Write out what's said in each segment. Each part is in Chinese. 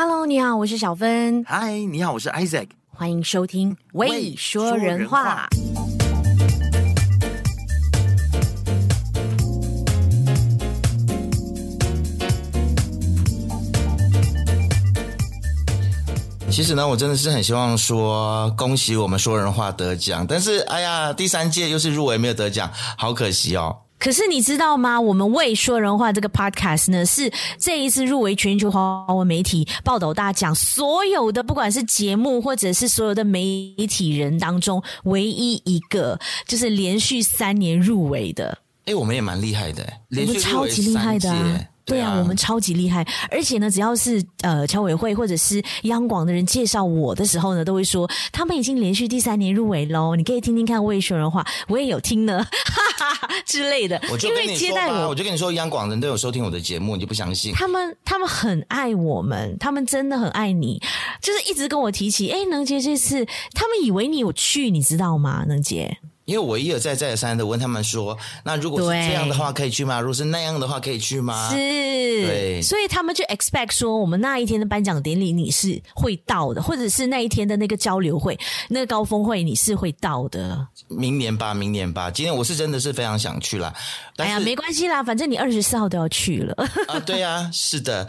Hello，你好，我是小芬。Hi，你好，我是 Isaac。欢迎收听《喂说人话》。其实呢，我真的是很希望说恭喜我们说人话得奖，但是哎呀，第三届又是入围没有得奖，好可惜哦。可是你知道吗？我们未说人话这个 podcast 呢，是这一次入围全球华文媒体报道大奖所有的，不管是节目或者是所有的媒体人当中，唯一一个就是连续三年入围的。哎，我们也蛮厉害的，连续入围超级厉害的啊。对啊，我们超级厉害，而且呢，只要是呃侨委会或者是央广的人介绍我的时候呢，都会说他们已经连续第三年入围喽。你可以听听看喂说人话，我也有听呢，哈哈之类的。我就跟你接待我，我就跟你说，央广人都有收听我的节目，你就不相信？他们他们很爱我们，他们真的很爱你，就是一直跟我提起。哎，能杰这次，他们以为你有去，你知道吗？能杰。因为我一而再再而三的问他们说，那如果是这样的话可以去吗？如果是那样的话可以去吗？是，对，所以他们就 expect 说，我们那一天的颁奖典礼你是会到的，或者是那一天的那个交流会、那个高峰会你是会到的。明年吧，明年吧。今天我是真的是非常想去啦。哎呀，没关系啦，反正你二十四号都要去了。啊，对啊，是的。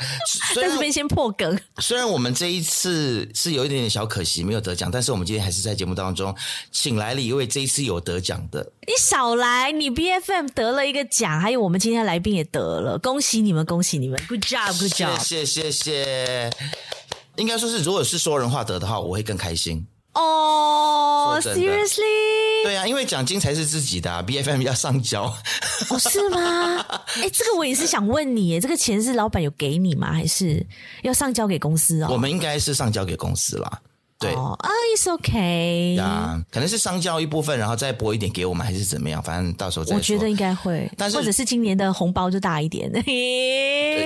在这边先破梗。虽然我们这一次是有一点点小可惜没有得奖，但是我们今天还是在节目当中请来了一位这一次有。得奖的，你少来！你 BFM 得了一个奖，还有我们今天来宾也得了，恭喜你们，恭喜你们，Good job，Good job，谢谢谢谢。应该说是，如果是说人话得的话，我会更开心。哦、oh，Seriously？对啊，因为奖金才是自己的，啊，BFM 要上交。哦，oh, 是吗？哎，这个我也是想问你，这个钱是老板有给你吗？还是要上交给公司哦？我们应该是上交给公司啦。对啊、oh,，It's okay。啊，可能是上交一部分，然后再拨一点给我们，还是怎么样？反正到时候再说。我觉得应该会，但是或者是今年的红包就大一点。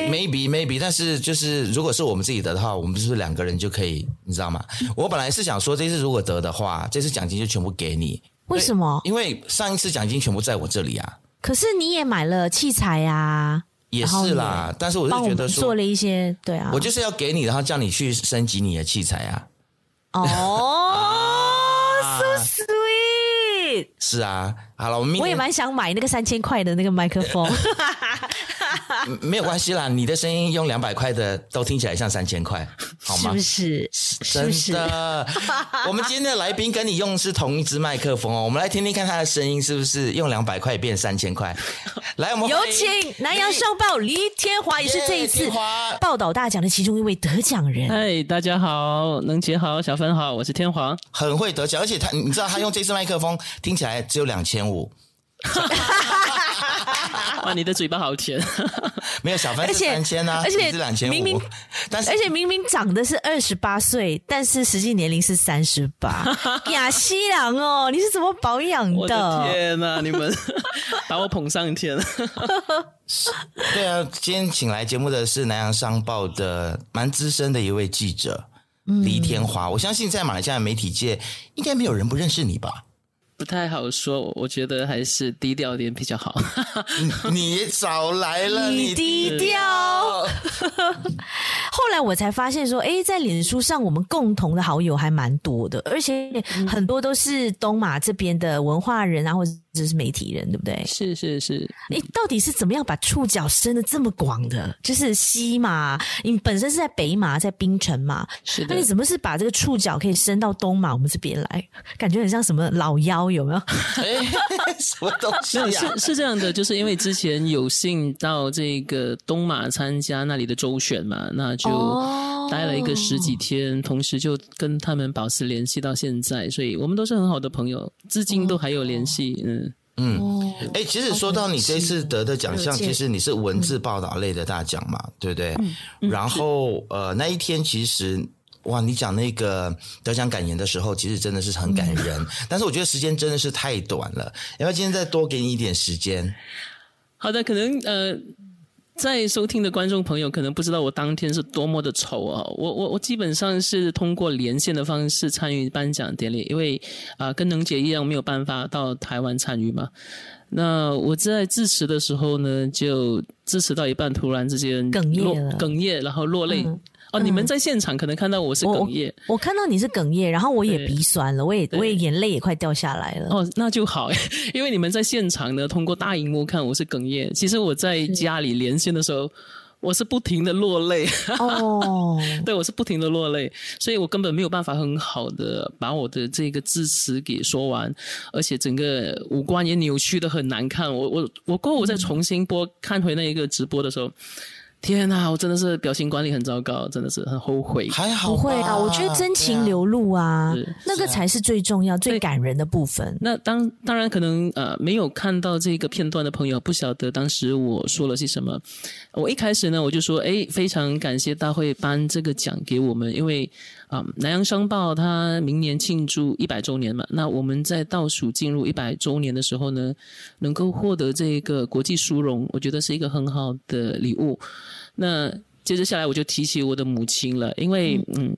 Maybe maybe，但是就是如果是我们自己得的话，我们是不是两个人就可以？你知道吗？我本来是想说，这次如果得的话，这次奖金就全部给你。为什么？因为上一次奖金全部在我这里啊。可是你也买了器材呀、啊。也是啦，但是我是觉得说做了一些，对啊，我就是要给你，然后叫你去升级你的器材啊。哦、oh,，so sweet。是啊，好了，我们我也蛮想买那个三千块的那个麦克风。没有关系啦，你的声音用两百块的都听起来像三千块，好吗？是不是？真的。是是我们今天的来宾跟你用的是同一支麦克风哦，我们来听听看他的声音是不是用两百块变三千块。来，我们有请南洋商报黎天华，也是这一次报道大奖的其中一位得奖人。嗨，大家好，能杰好，小芬好，我是天华，很会得奖，而且他，你知道他用这支麦克风听起来只有两千五。哇，你的嘴巴好甜！没有小芬是三千啊，而且是两千五。明明，但是而且明明长的是二十八岁，但是实际年龄是三十八。亚西郎哦，你是怎么保养的？我的天哪，你们把我捧上天了。对啊，今天请来节目的是南洋商报的蛮资深的一位记者黎天华。我相信在马来西亚媒体界，应该没有人不认识你吧？不太好说，我觉得还是低调点比较好。你早来了，你低调。后来我才发现说，哎，在脸书上我们共同的好友还蛮多的，而且很多都是东马这边的文化人啊，或者是媒体人，对不对？是是是。你到底是怎么样把触角伸的这么广的？就是西马，你本身是在北马，在槟城嘛。是的。那你怎么是把这个触角可以伸到东马我们这边来？感觉很像什么老妖。有没有？哎，什么东西啊？是是这样的，就是因为之前有幸到这个东马参加那里的周选嘛，那就待了一个十几天，同时就跟他们保持联系到现在，所以我们都是很好的朋友，至今都还有联系。嗯嗯，哎，其实说到你这次得的奖项，其实你是文字报道类的大奖嘛，对不对？然后呃，那一天其实。哇，你讲那个得奖感言的时候，其实真的是很感人。嗯、但是我觉得时间真的是太短了，要不要今天再多给你一点时间？好的，可能呃，在收听的观众朋友可能不知道我当天是多么的丑啊！我我我基本上是通过连线的方式参与颁奖典礼，因为啊、呃，跟能姐一样没有办法到台湾参与嘛。那我在致辞的时候呢，就致辞到一半，突然之间哽咽了，哽咽，然后落泪。嗯哦，你们在现场可能看到我是哽咽，我，我看到你是哽咽，然后我也鼻酸了，我也我也眼泪也快掉下来了。哦，那就好，因为你们在现场呢，通过大荧幕看我是哽咽。其实我在家里连线的时候。我是不停的落泪哦，对，我是不停的落泪，所以我根本没有办法很好的把我的这个字词给说完，而且整个五官也扭曲的很难看。我我我过后我再重新播看回那一个直播的时候。天呐，我真的是表情管理很糟糕，真的是很后悔。还好不会啊，我觉得真情流露啊，啊那个才是最重要、啊、最感人的部分。那当当然可能呃没有看到这个片段的朋友不晓得当时我说了些什么。我一开始呢我就说，哎，非常感谢大会颁这个奖给我们，因为啊、呃，南洋商报它明年庆祝一百周年嘛，那我们在倒数进入一百周年的时候呢，能够获得这个国际殊荣，我觉得是一个很好的礼物。那接着下来我就提起我的母亲了，因为嗯，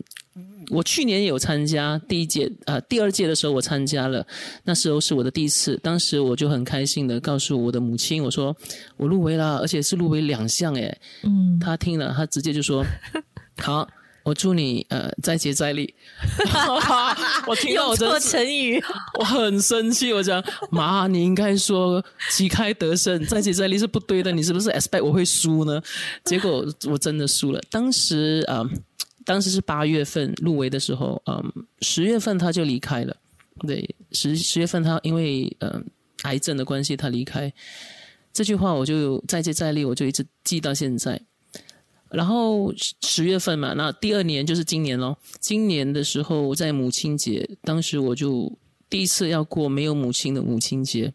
我去年也有参加第一届啊、呃，第二届的时候我参加了，那时候是我的第一次，当时我就很开心的告诉我的母亲，我说我入围了，而且是入围两项诶，嗯，她听了，她直接就说 好。我祝你呃再接再厉，我听到我真的成语，我很生气。我讲妈，你应该说旗开得胜，再接再厉是不对的。你是不是 expect 我会输呢？结果我真的输了。当时啊、呃，当时是八月份入围的时候，嗯、呃，十月份他就离开了。对，十十月份他因为嗯、呃、癌症的关系他离开。这句话我就再接再厉，我就一直记到现在。然后十月份嘛，那第二年就是今年咯。今年的时候在母亲节，当时我就第一次要过没有母亲的母亲节，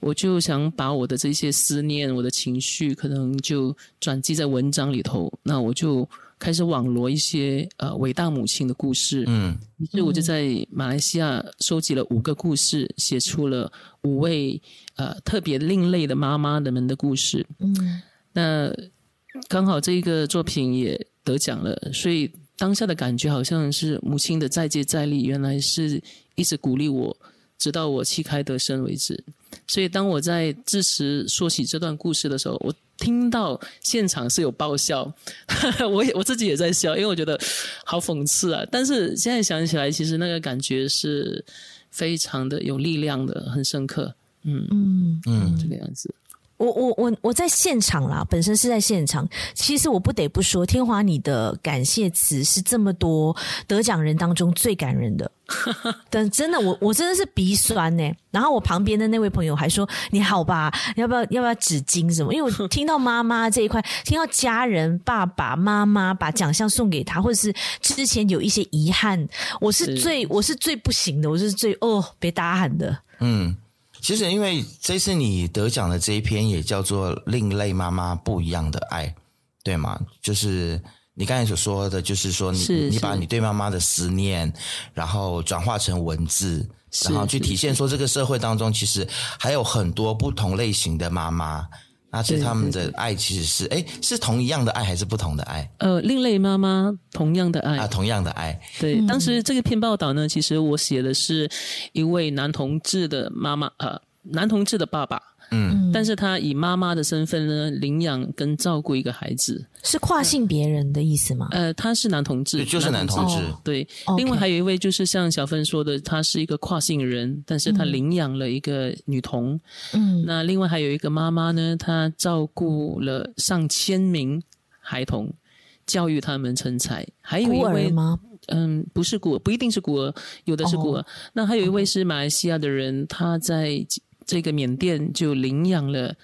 我就想把我的这些思念、我的情绪，可能就转寄在文章里头。那我就开始网罗一些呃伟大母亲的故事，嗯，于是我就在马来西亚收集了五个故事，写出了五位呃特别另类的妈妈的们的故事，嗯，那。刚好这个作品也得奖了，所以当下的感觉好像是母亲的再接再厉，原来是一直鼓励我，直到我旗开得胜为止。所以当我在致辞说起这段故事的时候，我听到现场是有爆笑，我也我自己也在笑，因为我觉得好讽刺啊。但是现在想起来，其实那个感觉是非常的有力量的，很深刻。嗯嗯嗯，这个样子。我我我我在现场啦，本身是在现场。其实我不得不说，天华你的感谢词是这么多得奖人当中最感人的。但真的，我我真的是鼻酸呢。然后我旁边的那位朋友还说：“你好吧，要不要要不要纸巾什么？”因为我听到妈妈这一块，听到家人爸爸妈妈把奖项送给他，或者是之前有一些遗憾，我是最是我是最不行的，我是最哦别打喊的。嗯。其实，因为这次你得奖的这一篇也叫做《另类妈妈不一样的爱》，对吗？就是你刚才所说的，就是说你你把你对妈妈的思念，然后转化成文字，然后去体现说这个社会当中其实还有很多不同类型的妈妈，那其实他们的爱其实是哎是同一样的爱还是不同的爱？呃，另类妈妈同样的爱。啊，同样的爱。对，当时这个篇报道呢，其实我写的是一位男同志的妈妈，呃，男同志的爸爸，嗯，但是他以妈妈的身份呢，领养跟照顾一个孩子，是跨性别人的意思吗？呃，他是男同志，就是男同志。同志哦、对，另外还有一位就是像小芬说的，他是一个跨性人，但是他领养了一个女童。嗯，那另外还有一个妈妈呢，她照顾了上千名孩童，教育他们成才。还有一位吗？嗯，不是孤儿，不一定是孤儿，有的是孤儿。哦、那还有一位是马来西亚的人，他在。这个缅甸就领养了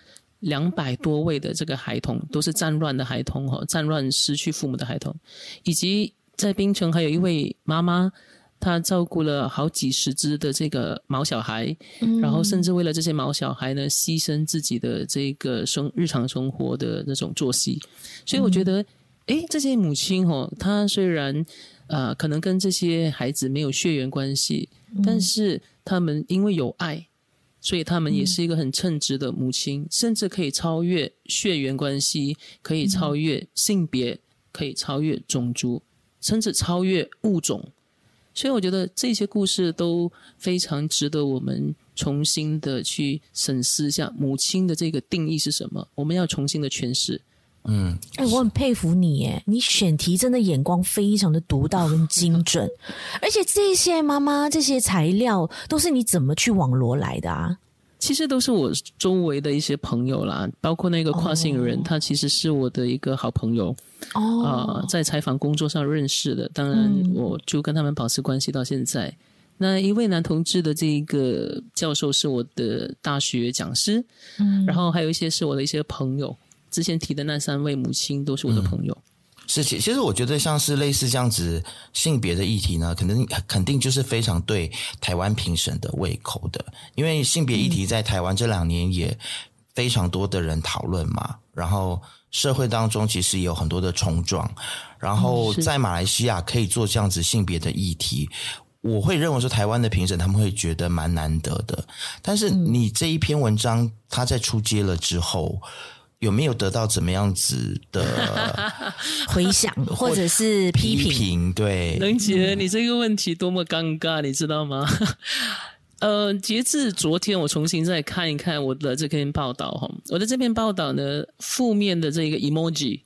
两百多位的这个孩童，都是战乱的孩童哈，战乱失去父母的孩童，以及在槟城还有一位妈妈，她照顾了好几十只的这个毛小孩，嗯、然后甚至为了这些毛小孩呢，牺牲自己的这个生日常生活的那种作息。所以我觉得，哎、嗯，这些母亲哦，她虽然呃可能跟这些孩子没有血缘关系，嗯、但是他们因为有爱。所以他们也是一个很称职的母亲，嗯、甚至可以超越血缘关系，可以超越性别，可以超越种族，甚至超越物种。所以我觉得这些故事都非常值得我们重新的去审视一下母亲的这个定义是什么。我们要重新的诠释。嗯，哎、欸，我很佩服你，耶，你选题真的眼光非常的独到跟精准，而且这些妈妈这些材料都是你怎么去网罗来的啊？其实都是我周围的一些朋友啦，包括那个跨性人，他、哦、其实是我的一个好朋友哦、呃，在采访工作上认识的，当然我就跟他们保持关系到现在。嗯、那一位男同志的这一个教授是我的大学讲师，嗯，然后还有一些是我的一些朋友，之前提的那三位母亲都是我的朋友。嗯是，其其实我觉得像是类似这样子性别的议题呢，可能肯定就是非常对台湾评审的胃口的，因为性别议题在台湾这两年也非常多的人讨论嘛，然后社会当中其实也有很多的冲撞，然后在马来西亚可以做这样子性别的议题，我会认为说台湾的评审他们会觉得蛮难得的，但是你这一篇文章它在出街了之后。有没有得到怎么样子的 回响，或者是批评？对，能杰，你这个问题多么尴尬，你知道吗？呃，截至昨天，我重新再看一看我的这篇报道哈，我的这篇报道呢，负面的这个 emoji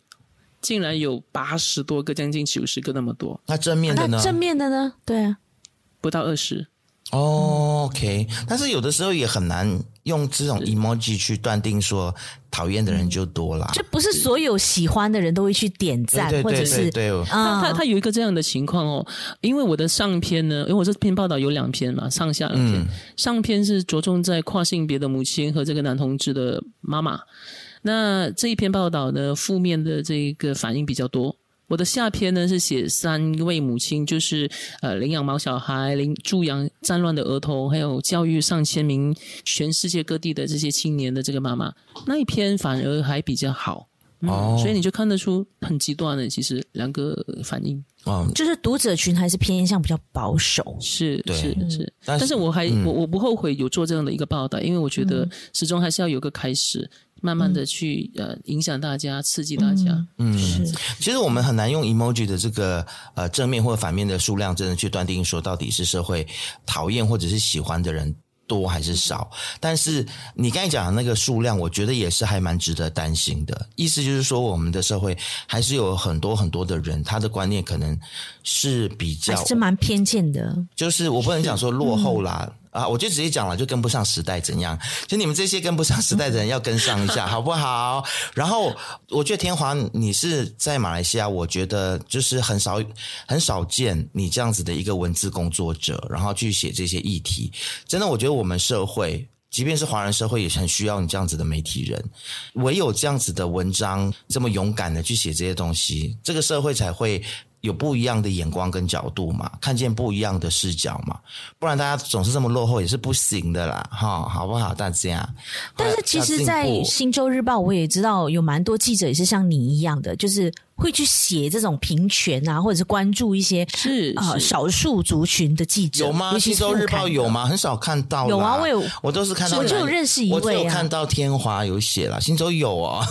竟然有八十多个，将近九十个那么多。那正面的呢？正面的呢？对啊，不到二十。哦，OK，但是有的时候也很难用这种 emoji 去断定说讨厌的人就多了，就不是所有喜欢的人都会去点赞，或者是对，他他他有一个这样的情况哦，因为我的上篇呢，因为我这篇报道有两篇嘛，上下两篇，上篇是着重在跨性别的母亲和这个男同志的妈妈，那这一篇报道呢，负面的这个反应比较多。我的下篇呢是写三位母亲，就是呃领养毛小孩、领助养战乱的儿童，还有教育上千名全世界各地的这些青年的这个妈妈，那一篇反而还比较好，嗯哦、所以你就看得出很极端的，其实两个反应，嗯，就是读者群还是偏向比较保守，是是是，但是我还、嗯、我我不后悔有做这样的一个报道，因为我觉得始终还是要有个开始。慢慢的去呃影响大家，刺激大家。嗯，是。其实我们很难用 emoji 的这个呃正面或反面的数量，真的去断定说到底是社会讨厌或者是喜欢的人多还是少。但是你刚才讲的那个数量，我觉得也是还蛮值得担心的。意思就是说，我们的社会还是有很多很多的人，他的观念可能是比较是蛮偏见的。就是我不能讲说落后啦。啊，我就直接讲了，就跟不上时代怎样？就你们这些跟不上时代的人要跟上一下，好不好？然后我觉得天华，你是在马来西亚，我觉得就是很少很少见你这样子的一个文字工作者，然后去写这些议题。真的，我觉得我们社会，即便是华人社会，也很需要你这样子的媒体人。唯有这样子的文章，这么勇敢的去写这些东西，这个社会才会。有不一样的眼光跟角度嘛，看见不一样的视角嘛，不然大家总是这么落后也是不行的啦，哈，好不好？大家。但是其实，在《星洲日报》，我也知道有蛮多记者也是像你一样的，就是。会去写这种平权啊，或者是关注一些是啊、呃、少数族群的记者有吗？《星洲日报》有吗？很少看到。有啊，我有，我都是看到。我就有认识一位、啊，我有看到天华有写了，《新洲》有哦。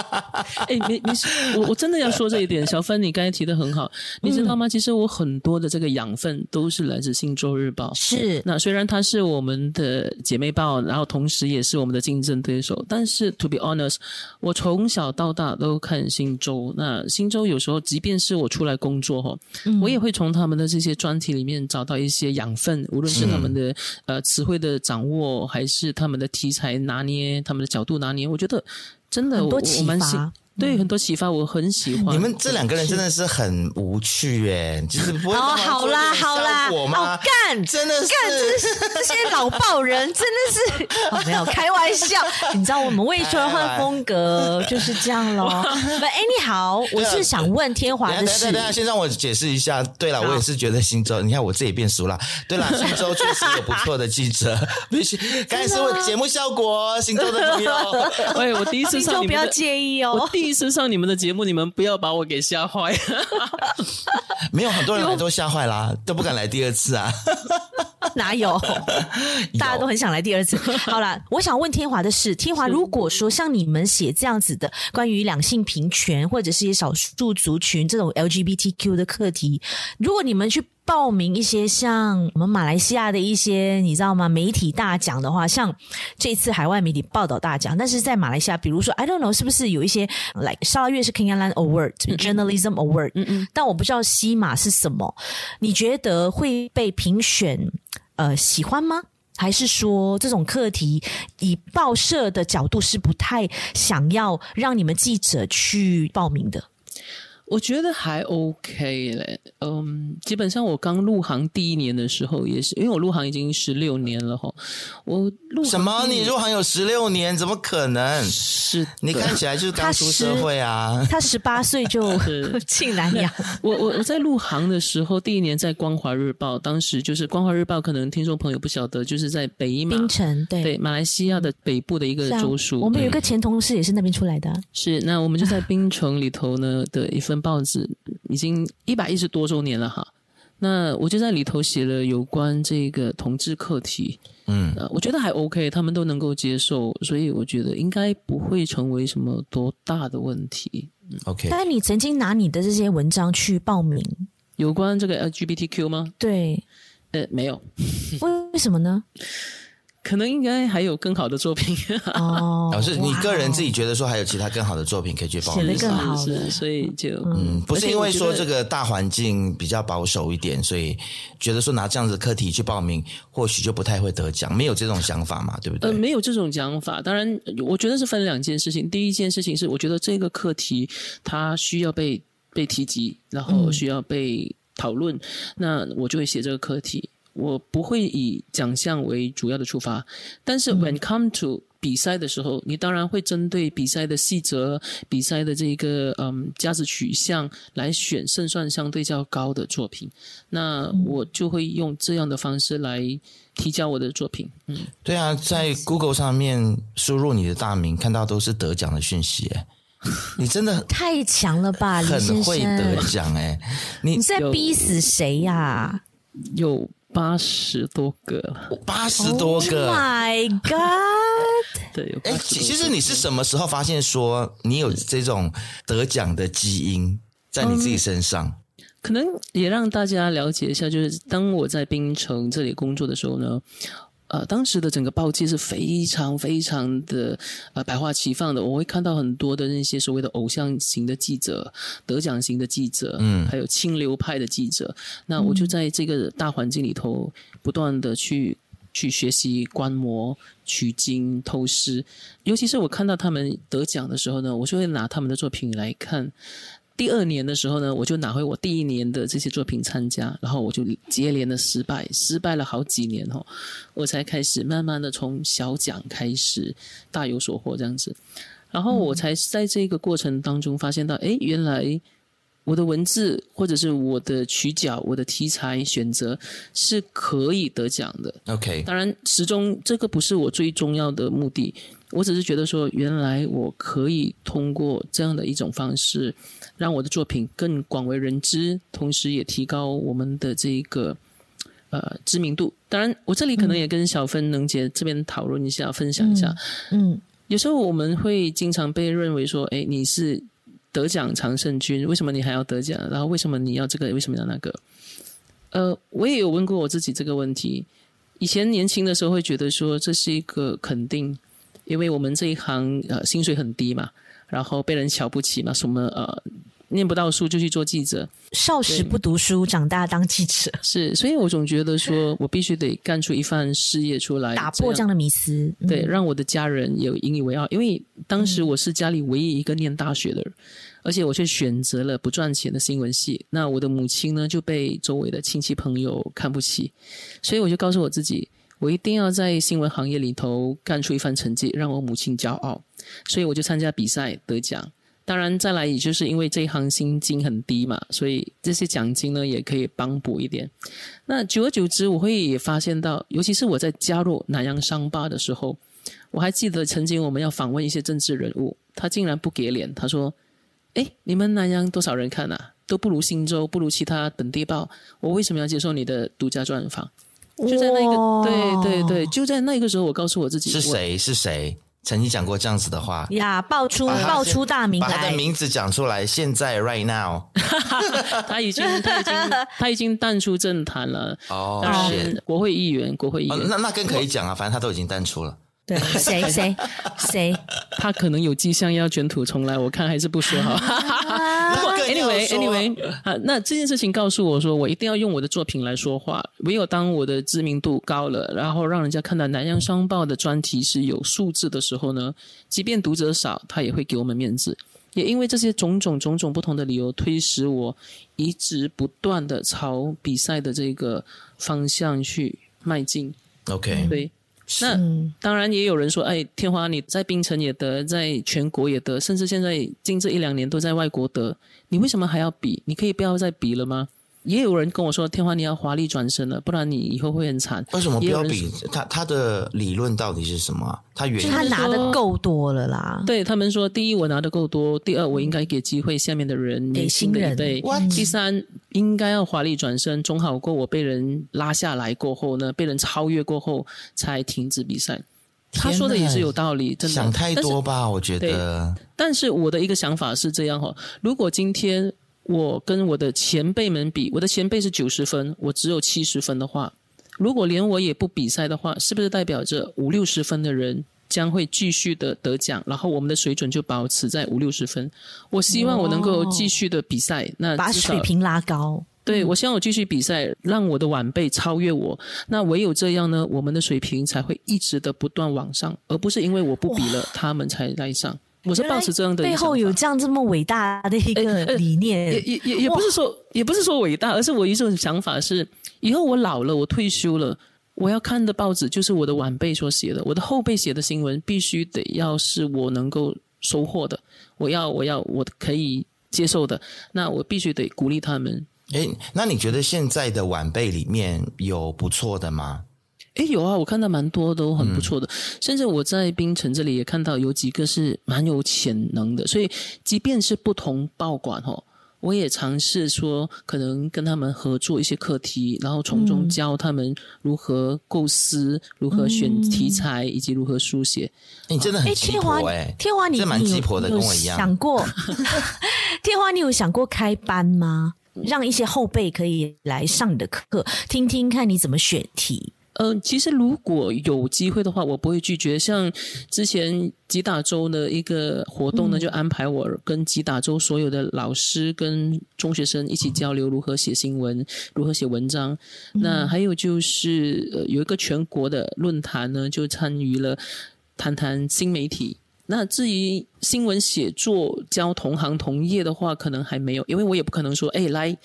哎，你你我我真的要说这一点，小芬，你刚才提的很好，你知道吗？其实我很多的这个养分都是来自《新洲日报》。是，那虽然它是我们的姐妹报，然后同时也是我们的竞争对手，但是 to be honest，我从小到大都看《新洲》那。星洲有时候，即便是我出来工作哈，嗯、我也会从他们的这些专题里面找到一些养分，无论是他们的、嗯、呃词汇的掌握，还是他们的题材拿捏，他们的角度拿捏，我觉得真的很多启发。对，很多启发，我很喜欢。你们这两个人真的是很无趣哎，就是不会哦，好啦好啦，好干，真的是干，这是这些老爆人 真的是、哦、没有开玩笑。你知道我们未说话风格就是这样喽。不，哎，你好，我是想问天华的事。等下，先让我解释一下。对了，我也是觉得新洲，你看我自己变熟了。对了，新洲确实有不错的记者。必须，刚才是为节目效果，新洲的朋友。哎，我第一次上不要介意哦。第一次上你们的节目，你们不要把我给吓坏。没有很多人来都吓坏啦，都不敢来第二次啊。哪有？大家都很想来第二次。好了，我想问天华的是，天华，如果说像你们写这样子的关于两性平权或者是一些少数族群这种 LGBTQ 的课题，如果你们去报名一些像我们马来西亚的一些你知道吗？媒体大奖的话，像这次海外媒体报道大奖，但是在马来西亚，比如说 I don't know 是不是有一些，like 沙拉越是 Kenyaland Award、嗯、Journalism Award，嗯嗯，但我不知道西马是什么。你觉得会被评选？呃，喜欢吗？还是说这种课题以报社的角度是不太想要让你们记者去报名的？我觉得还 OK 嘞，嗯，基本上我刚入行第一年的时候也是，因为我入行已经十六年了哈。我入什么？你入行有十六年？怎么可能？是你看起来就是刚出社会啊。他十八岁就 进南洋。我我我在入行的时候，第一年在《光华日报》，当时就是《光华日报》，可能听众朋友不晓得，就是在北马槟城，对对，马来西亚的北部的一个州属。我们有一个前同事也是那边出来的。是，那我们就在槟城里头呢的一份。报纸已经一百一十多周年了哈，那我就在里头写了有关这个同志课题，嗯，我觉得还 OK，他们都能够接受，所以我觉得应该不会成为什么多大的问题。OK，但是你曾经拿你的这些文章去报名，有关这个 LGBTQ 吗？对，呃，没有，为什么呢？可能应该还有更好的作品哦，老师，你个人自己觉得说还有其他更好的作品可以去报名，写得更好的，所以就嗯，不是因为说这个大环境比较保守一点，所以觉得说拿这样子的课题去报名，或许就不太会得奖，没有这种想法嘛，对不对？呃，没有这种想法。当然，我觉得是分两件事情。第一件事情是，我觉得这个课题它需要被被提及，然后需要被讨论，嗯、那我就会写这个课题。我不会以奖项为主要的出发，但是 when come to 比赛的时候，嗯、你当然会针对比赛的细则、比赛的这个嗯价值取向来选胜算相对较高的作品。那我就会用这样的方式来提交我的作品。嗯，对啊，在 Google 上面输入你的大名，看到都是得奖的讯息，哎，你真的太强了吧，很会得奖，哎，你你在逼死谁呀、啊？有。八十多个，八十多个，Oh my God！对，哎，其实你是什么时候发现说你有这种得奖的基因在你自己身上？嗯，可能也让大家了解一下，就是当我在槟城这里工作的时候呢。呃，当时的整个报界是非常非常的呃百花齐放的，我会看到很多的那些所谓的偶像型的记者、得奖型的记者，嗯，还有清流派的记者。那我就在这个大环境里头，不断的去去学习、观摩、取经、偷师。尤其是我看到他们得奖的时候呢，我就会拿他们的作品来看。第二年的时候呢，我就拿回我第一年的这些作品参加，然后我就接连的失败，失败了好几年哦，我才开始慢慢的从小奖开始大有所获这样子，然后我才在这个过程当中发现到，哎，原来我的文字或者是我的取角、我的题材选择是可以得奖的。OK，当然始终这个不是我最重要的目的。我只是觉得说，原来我可以通过这样的一种方式，让我的作品更广为人知，同时也提高我们的这个呃知名度。当然，我这里可能也跟小芬、能杰这边讨论一下，分享一下。嗯，有时候我们会经常被认为说，哎，你是得奖常胜军，为什么你还要得奖？然后为什么你要这个？为什么要那个？呃，我也有问过我自己这个问题。以前年轻的时候会觉得说，这是一个肯定。因为我们这一行呃薪水很低嘛，然后被人瞧不起嘛，什么呃念不到书就去做记者，少时不读书，长大当记者。是，所以我总觉得说我必须得干出一番事业出来，打破这样的迷思，嗯、对，让我的家人也引以为傲。因为当时我是家里唯一一个念大学的人，而且我却选择了不赚钱的新闻系，那我的母亲呢就被周围的亲戚朋友看不起，所以我就告诉我自己。我一定要在新闻行业里头干出一番成绩，让我母亲骄傲。所以我就参加比赛得奖。当然，再来也就是因为这一行薪金很低嘛，所以这些奖金呢也可以帮补一点。那久而久之，我会也发现到，尤其是我在加入南洋商报的时候，我还记得曾经我们要访问一些政治人物，他竟然不给脸，他说：“诶，你们南洋多少人看啊？都不如新洲，不如其他本地报，我为什么要接受你的独家专访？”就在那个，对对对，就在那个时候，我告诉我自己是谁是谁曾经讲过这样子的话呀，爆出爆出大名来，把他的名字讲出来。现在 right now，他已经 他已经他已经淡出政坛了。哦，是国会议员，国会议员，那那更可以讲啊，反正他都已经淡出了。对，谁谁谁，他可能有迹象要卷土重来，我看还是不说好。Anyway anyway 啊，那这件事情告诉我说，我一定要用我的作品来说话。唯有当我的知名度高了，然后让人家看到南洋商报的专题是有数字的时候呢，即便读者少，他也会给我们面子。也因为这些种种种种不同的理由，推使我一直不断的朝比赛的这个方向去迈进。OK，对。那当然也有人说，哎，天华你在冰城也得，在全国也得，甚至现在近这一两年都在外国得，你为什么还要比？你可以不要再比了吗？也有人跟我说：“天华，你要华丽转身了，不然你以后会很惨。”为什么不要比？他他的理论到底是什么？他原因他拿的够多了啦。对他们说：“第一，我拿的够多；第二，我应该给机会下面的人，给新人。对，第三，应该要华丽转身，总好过我被人拉下来过后呢，被人超越过后才停止比赛。”他说的也是有道理，真的。想太多吧？我觉得。但是我的一个想法是这样哈，如果今天。我跟我的前辈们比，我的前辈是九十分，我只有七十分的话，如果连我也不比赛的话，是不是代表着五六十分的人将会继续的得奖，然后我们的水准就保持在五六十分？我希望我能够继续的比赛，那把水平拉高。对，我希望我继续比赛，让我的晚辈超越我。那唯有这样呢，我们的水平才会一直的不断往上，而不是因为我不比了，他们才来上。我是抱持这样的，背后有这样这么伟大的一个理念，也也也也不是说也不是说伟大，而是我一种想法是，以后我老了，我退休了，我要看的报纸就是我的晚辈所写的，我的后辈写的新闻必须得要是我能够收获的，我要我要我可以接受的，那我必须得鼓励他们。诶，那你觉得现在的晚辈里面有不错的吗？哎，有啊，我看到蛮多都很不错的，嗯、甚至我在槟城这里也看到有几个是蛮有潜能的，所以即便是不同报馆哈，我也尝试说可能跟他们合作一些课题，然后从中教他们如何构思、嗯、如何选题材以及如何书写。你真的很鸡婆诶，天华，你这蛮鸡婆的，跟我一样。想过，天华，你有想过开班吗？让一些后辈可以来上你的课，听听看你怎么选题。嗯、呃，其实如果有机会的话，我不会拒绝。像之前吉打州的一个活动呢，就安排我跟吉打州所有的老师跟中学生一起交流如何写新闻，如何写文章。那还有就是呃，有一个全国的论坛呢，就参与了谈谈新媒体。那至于新闻写作教同行同业的话，可能还没有，因为我也不可能说，哎，来。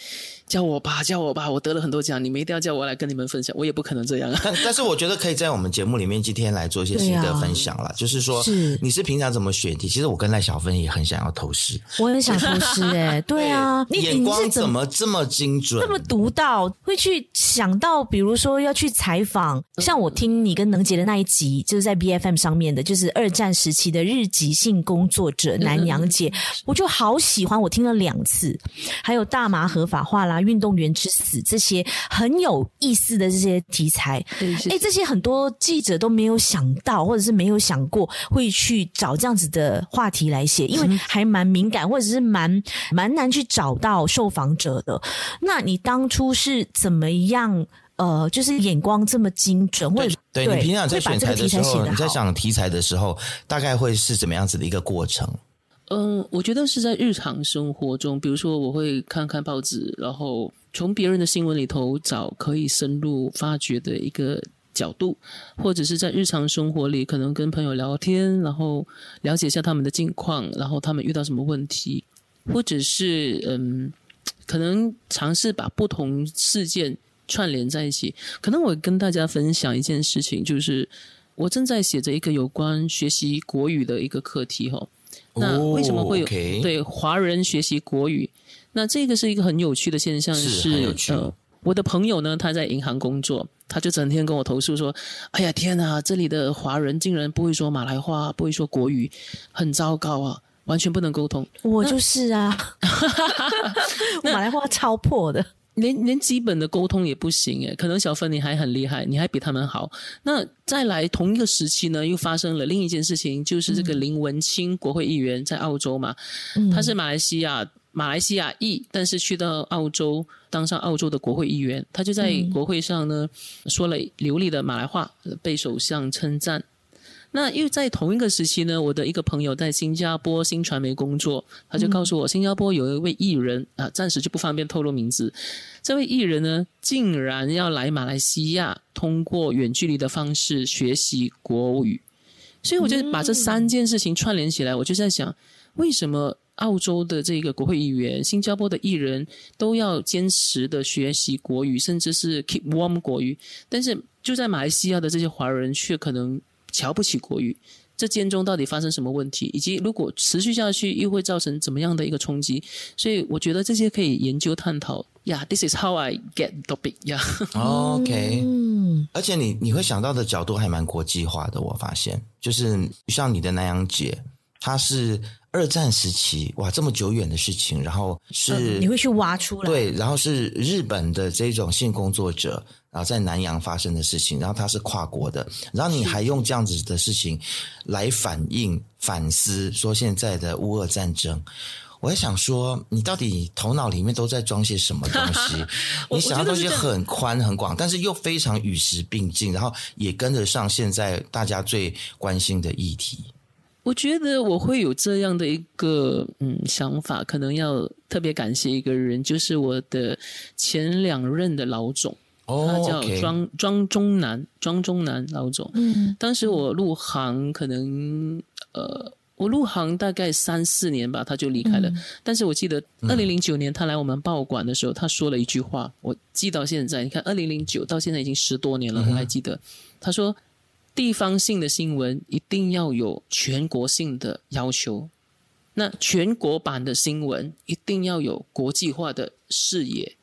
叫我吧，叫我吧，我得了很多奖，你们一定要叫我来跟你们分享，我也不可能这样啊。但但是我觉得可以在我们节目里面今天来做一些心得分享了，啊、就是说，是你是平常怎么选题？其实我跟赖小芬也很想要投师，我很想透视哎，对啊，你眼光怎么这么精准，这么独到，会去想到，比如说要去采访，像我听你跟能杰的那一集，就是在 BFM 上面的，就是二战时期的日籍性工作者南洋姐，我就好喜欢，我听了两次，还有大麻合法化啦。运动员之死这些很有意思的这些题材，哎，这些很多记者都没有想到，或者是没有想过会去找这样子的话题来写，因为还蛮敏感，或者是蛮蛮难去找到受访者的。那你当初是怎么样？呃，就是眼光这么精准，或者对，对你平常在选材的时候，你在想题材的时候，大概会是怎么样子的一个过程？嗯，我觉得是在日常生活中，比如说我会看看报纸，然后从别人的新闻里头找可以深入发掘的一个角度，或者是在日常生活里可能跟朋友聊天，然后了解一下他们的近况，然后他们遇到什么问题，或者是嗯，可能尝试把不同事件串联在一起。可能我跟大家分享一件事情，就是我正在写着一个有关学习国语的一个课题，哈。那为什么会有、oh, okay. 对华人学习国语？那这个是一个很有趣的现象，是，有趣。呃，我的朋友呢，他在银行工作，他就整天跟我投诉说：“哎呀，天哪，这里的华人竟然不会说马来话，不会说国语，很糟糕啊，完全不能沟通。”我就是啊，马来话超破的。连连基本的沟通也不行诶，可能小芬你还很厉害，你还比他们好。那再来同一个时期呢，又发生了另一件事情，就是这个林文清国会议员在澳洲嘛，嗯、他是马来西亚马来西亚裔，但是去到澳洲当上澳洲的国会议员，他就在国会上呢、嗯、说了流利的马来话，被首相称赞。那又在同一个时期呢，我的一个朋友在新加坡新传媒工作，他就告诉我，新加坡有一位艺人啊，暂时就不方便透露名字。这位艺人呢，竟然要来马来西亚，通过远距离的方式学习国语。所以我就把这三件事情串联起来，我就在想，为什么澳洲的这个国会议员、新加坡的艺人都要坚持的学习国语，甚至是 keep warm 国语，但是就在马来西亚的这些华人却可能。瞧不起国语，这间中到底发生什么问题？以及如果持续下去，又会造成怎么样的一个冲击？所以我觉得这些可以研究探讨。呀、yeah，This is how I get topic。呀，OK，嗯，而且你你会想到的角度还蛮国际化的。我发现，就是像你的南洋姐，她是二战时期，哇，这么久远的事情，然后是、嗯、你会去挖出来，对，然后是日本的这种性工作者。然后在南洋发生的事情，然后它是跨国的，然后你还用这样子的事情来反映、反思，说现在的乌俄战争，我在想说，你到底头脑里面都在装些什么东西？你想的东西很宽很广，但是又非常与时并进，然后也跟得上现在大家最关心的议题。我觉得我会有这样的一个嗯想法，可能要特别感谢一个人，就是我的前两任的老总。他叫庄庄中南，庄中南老总。嗯，当时我入行可能呃，我入行大概三四年吧，他就离开了。嗯、但是我记得二零零九年他来我们报馆的时候，他说了一句话，我记到现在。你看，二零零九到现在已经十多年了，我还记得。他说，地方性的新闻一定要有全国性的要求，那全国版的新闻一定要有国际化的视野。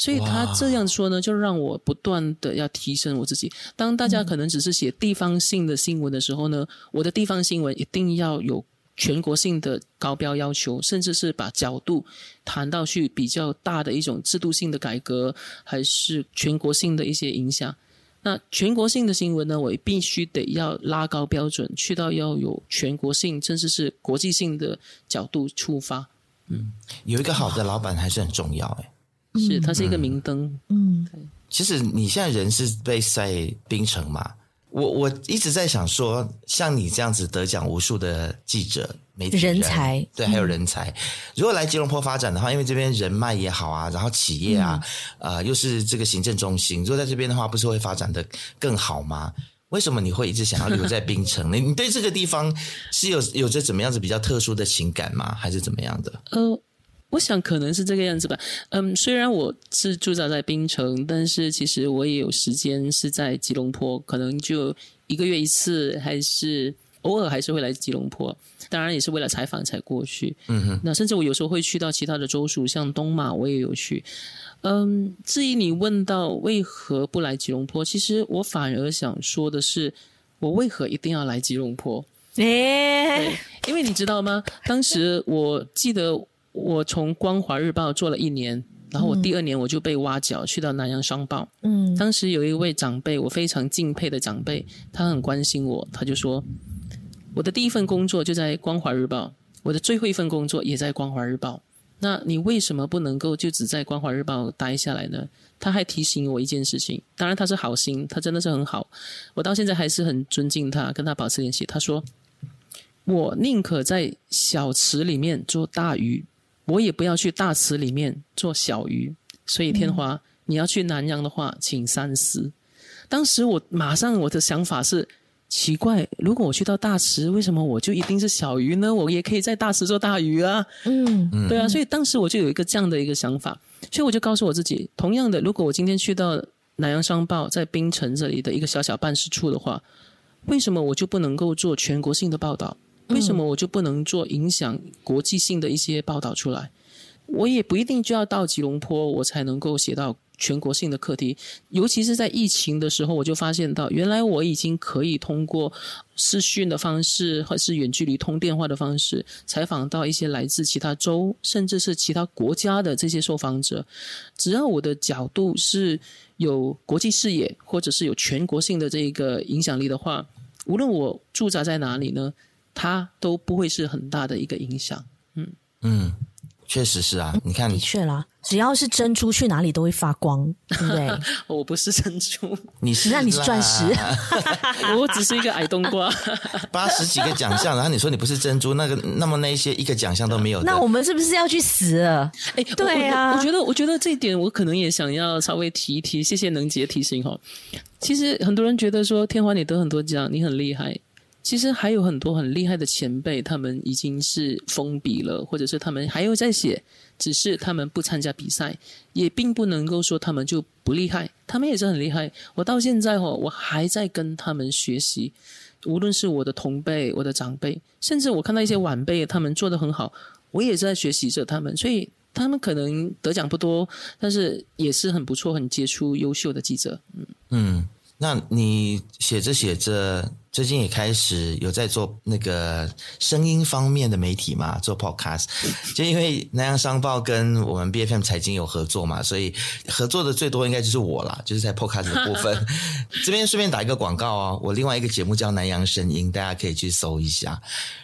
所以他这样说呢，就让我不断的要提升我自己。当大家可能只是写地方性的新闻的时候呢，我的地方新闻一定要有全国性的高标要求，甚至是把角度谈到去比较大的一种制度性的改革，还是全国性的一些影响。那全国性的新闻呢，我也必须得要拉高标准，去到要有全国性，甚至是国际性的角度出发。嗯，有一个好的老板还是很重要诶。是，它是一个明灯。嗯，对。其实你现在人是被塞冰城嘛？我我一直在想说，像你这样子得奖无数的记者、媒体人，人才，对，还有人才。嗯、如果来吉隆坡发展的话，因为这边人脉也好啊，然后企业啊，啊、嗯呃，又是这个行政中心，如果在这边的话，不是会发展的更好吗？为什么你会一直想要留在槟城？你你对这个地方是有有着怎么样子比较特殊的情感吗？还是怎么样的？呃。我想可能是这个样子吧。嗯，虽然我是驻扎在槟城，但是其实我也有时间是在吉隆坡，可能就一个月一次，还是偶尔还是会来吉隆坡。当然也是为了采访才过去。嗯哼。那甚至我有时候会去到其他的州属，像东马我也有去。嗯，至于你问到为何不来吉隆坡，其实我反而想说的是，我为何一定要来吉隆坡？因为你知道吗？当时我记得。我从《光华日报》做了一年，然后我第二年我就被挖角去到《南洋商报》。嗯，当时有一位长辈，我非常敬佩的长辈，他很关心我，他就说：“我的第一份工作就在《光华日报》，我的最后一份工作也在《光华日报》。那你为什么不能够就只在《光华日报》待下来呢？”他还提醒我一件事情，当然他是好心，他真的是很好，我到现在还是很尊敬他，跟他保持联系。他说：“我宁可在小池里面做大鱼。”我也不要去大池里面做小鱼，所以天华，嗯、你要去南洋的话，请三思。当时我马上我的想法是奇怪，如果我去到大池，为什么我就一定是小鱼呢？我也可以在大池做大鱼啊。嗯，对啊，所以当时我就有一个这样的一个想法，所以我就告诉我自己，同样的，如果我今天去到南洋商报在槟城这里的一个小小办事处的话，为什么我就不能够做全国性的报道？为什么我就不能做影响国际性的一些报道出来？我也不一定就要到吉隆坡，我才能够写到全国性的课题。尤其是在疫情的时候，我就发现到，原来我已经可以通过视讯的方式，或是远距离通电话的方式，采访到一些来自其他州，甚至是其他国家的这些受访者。只要我的角度是有国际视野，或者是有全国性的这个影响力的话，无论我驻扎在哪里呢，它都不会是很大的一个影响。嗯嗯。确实是啊，你看，的确啦，只要是珍珠去哪里都会发光，对不对？我不是珍珠，你是，那你是钻石，我只是一个矮冬瓜。八十几个奖项，然后你说你不是珍珠，那个那么那一些一个奖项都没有，那我们是不是要去死了？哎，对啊，我，我觉得，我觉得这一点我可能也想要稍微提一提。谢谢能杰提醒哈。其实很多人觉得说天华你得很多奖，你很厉害。其实还有很多很厉害的前辈，他们已经是封笔了，或者是他们还有在写，只是他们不参加比赛，也并不能够说他们就不厉害，他们也是很厉害。我到现在哦，我还在跟他们学习，无论是我的同辈、我的长辈，甚至我看到一些晚辈，他们做得很好，我也在学习着他们。所以他们可能得奖不多，但是也是很不错、很杰出、优秀的记者。嗯嗯。那你写着写着，最近也开始有在做那个声音方面的媒体嘛？做 podcast，就因为南洋商报跟我们 BFM 财经有合作嘛，所以合作的最多应该就是我啦，就是在 podcast 的部分。这边顺便打一个广告哦，我另外一个节目叫南洋声音，大家可以去搜一下。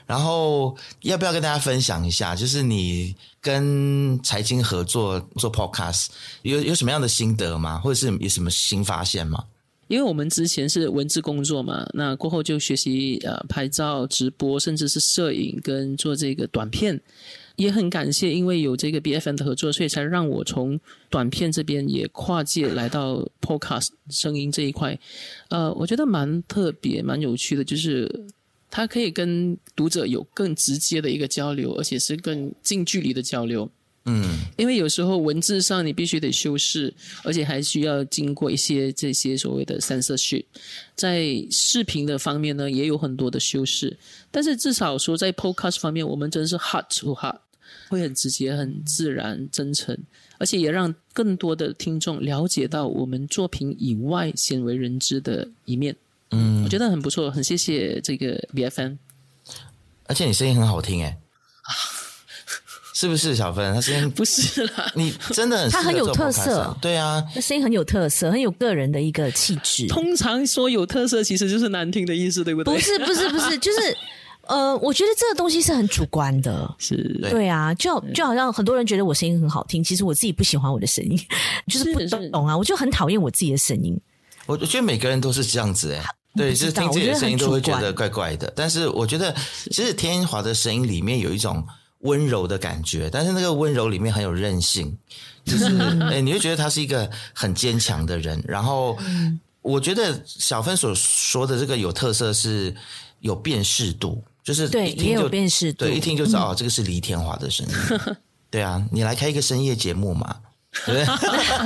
然后要不要跟大家分享一下？就是你跟财经合作做 podcast，有有什么样的心得吗？或者是有什么新发现吗？因为我们之前是文字工作嘛，那过后就学习呃拍照、直播，甚至是摄影跟做这个短片，也很感谢，因为有这个 B F N 的合作，所以才让我从短片这边也跨界来到 Podcast 声音这一块。呃，我觉得蛮特别、蛮有趣的，就是它可以跟读者有更直接的一个交流，而且是更近距离的交流。嗯，因为有时候文字上你必须得修饰，而且还需要经过一些这些所谓的 censorship。在视频的方面呢，也有很多的修饰。但是至少说在 podcast 方面，我们真是 heart to heart，会很直接、很自然、真诚，而且也让更多的听众了解到我们作品以外鲜为人知的一面。嗯，我觉得很不错，很谢谢这个 BFN。而且你声音很好听，哎。是不是小芬？他声音不是啦，你真的很他很有特色，对啊，那声音很有特色，很有个人的一个气质。通常说有特色，其实就是难听的意思，对不对？不是，不是，不是，就是呃，我觉得这个东西是很主观的，是对啊，就就好像很多人觉得我声音很好听，其实我自己不喜欢我的声音，就是不懂啊，我就很讨厌我自己的声音。我我觉得每个人都是这样子，哎，对，就是听自己的声音都会觉得怪怪的。但是我觉得，其实天华的声音里面有一种。温柔的感觉，但是那个温柔里面很有韧性，就是诶你会觉得他是一个很坚强的人。然后，我觉得小芬所说的这个有特色是有辨识度，就是对，也有辨识度，对，一听就知道哦，这个是黎天华的声音。对啊，你来开一个深夜节目嘛。对，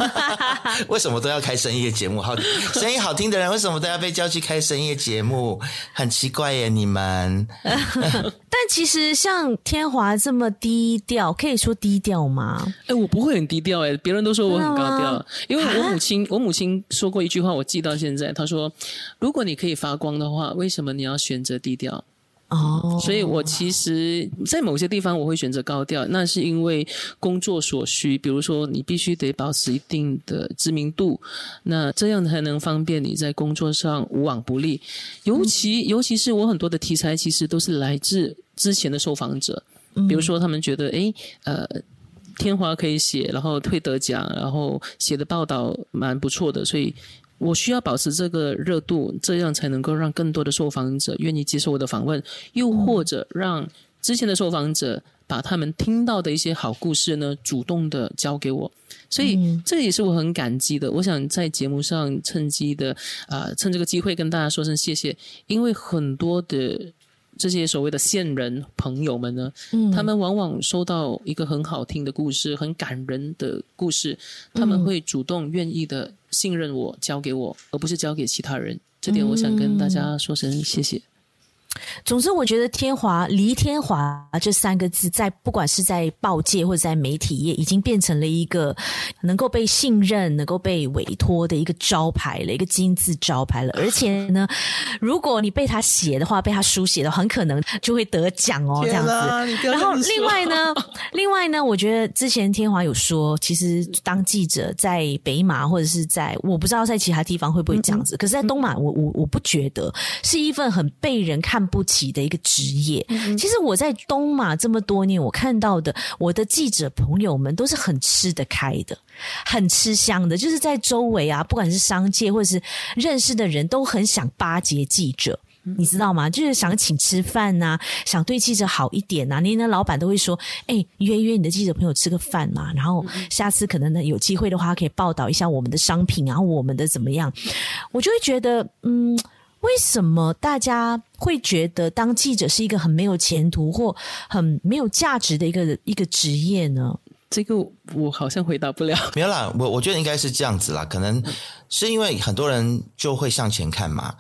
为什么都要开深夜节目？好，声音好听的人为什么都要被叫去开深夜节目？很奇怪耶，你们。但其实像天华这么低调，可以说低调吗？哎、欸，我不会很低调哎，别人都说我很高调，因为我母亲，我母亲说过一句话，我记到现在。她说：“如果你可以发光的话，为什么你要选择低调？”哦，oh. 所以我其实，在某些地方我会选择高调，那是因为工作所需。比如说，你必须得保持一定的知名度，那这样才能方便你在工作上无往不利。尤其，尤其是我很多的题材，其实都是来自之前的受访者。比如说，他们觉得，诶，呃，天华可以写，然后会得奖，然后写的报道蛮不错的，所以。我需要保持这个热度，这样才能够让更多的受访者愿意接受我的访问，又或者让之前的受访者把他们听到的一些好故事呢，主动的交给我。所以这也是我很感激的。我想在节目上趁机的啊、呃，趁这个机会跟大家说声谢谢，因为很多的。这些所谓的线人朋友们呢，嗯，他们往往收到一个很好听的故事，很感人的故事，他们会主动愿意的信任我，交给我，而不是交给其他人。这点我想跟大家说声谢谢。总之，我觉得“天华”“黎天华”这三个字，在不管是在报界或者在媒体业，已经变成了一个能够被信任、能够被委托的一个招牌了，一个金字招牌了。而且呢，如果你被他写的话，被他书写的话，很可能就会得奖哦，这样子。然后，另外呢，另外呢，我觉得之前天华有说，其实当记者在北马或者是在我不知道在其他地方会不会这样子，可是，在东马，我我我不觉得是一份很被人看。看不起的一个职业。其实我在东马这么多年，我看到的我的记者朋友们都是很吃得开的，很吃香的。就是在周围啊，不管是商界或者是认识的人都很想巴结记者，你知道吗？就是想请吃饭呐，想对记者好一点呐。连那老板都会说：“哎，约约你的记者朋友吃个饭嘛，然后下次可能呢有机会的话，可以报道一下我们的商品，然后我们的怎么样？”我就会觉得，嗯。为什么大家会觉得当记者是一个很没有前途或很没有价值的一个一个职业呢？这个我好像回答不了。没有啦，我我觉得应该是这样子啦，可能是因为很多人就会向前看嘛。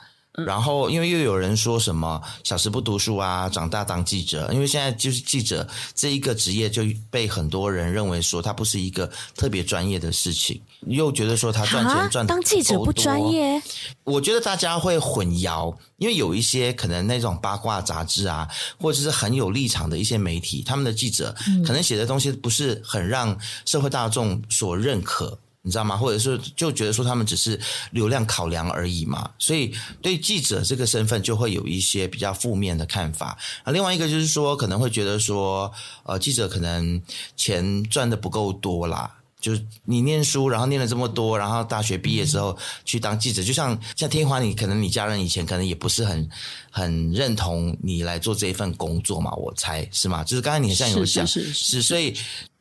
然后，因为又有人说什么小时不读书啊，长大当记者。因为现在就是记者这一个职业，就被很多人认为说它不是一个特别专业的事情，又觉得说他赚钱赚得当记者不专业。我觉得大家会混淆，因为有一些可能那种八卦杂志啊，或者是很有立场的一些媒体，他们的记者可能写的东西不是很让社会大众所认可。你知道吗？或者是就觉得说他们只是流量考量而已嘛，所以对记者这个身份就会有一些比较负面的看法。啊，另外一个就是说可能会觉得说，呃，记者可能钱赚的不够多啦。就是你念书，然后念了这么多，然后大学毕业之后去当记者，就像像天华，你可能你家人以前可能也不是很很认同你来做这一份工作嘛，我猜是吗？就是刚才你好像有讲，是，是，是，是，是，所以。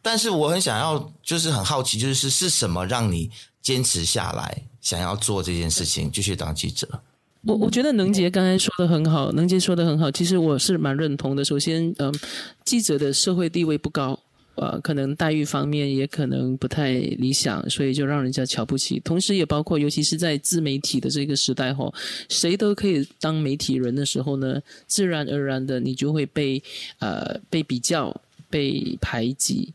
但是我很想要，就是很好奇，就是是什么让你坚持下来，想要做这件事情，继续当记者？我我觉得能杰刚才说的很好，能杰说的很好，其实我是蛮认同的。首先，嗯，记者的社会地位不高，呃，可能待遇方面也可能不太理想，所以就让人家瞧不起。同时，也包括尤其是在自媒体的这个时代，吼，谁都可以当媒体人的时候呢，自然而然的你就会被呃被比较、被排挤。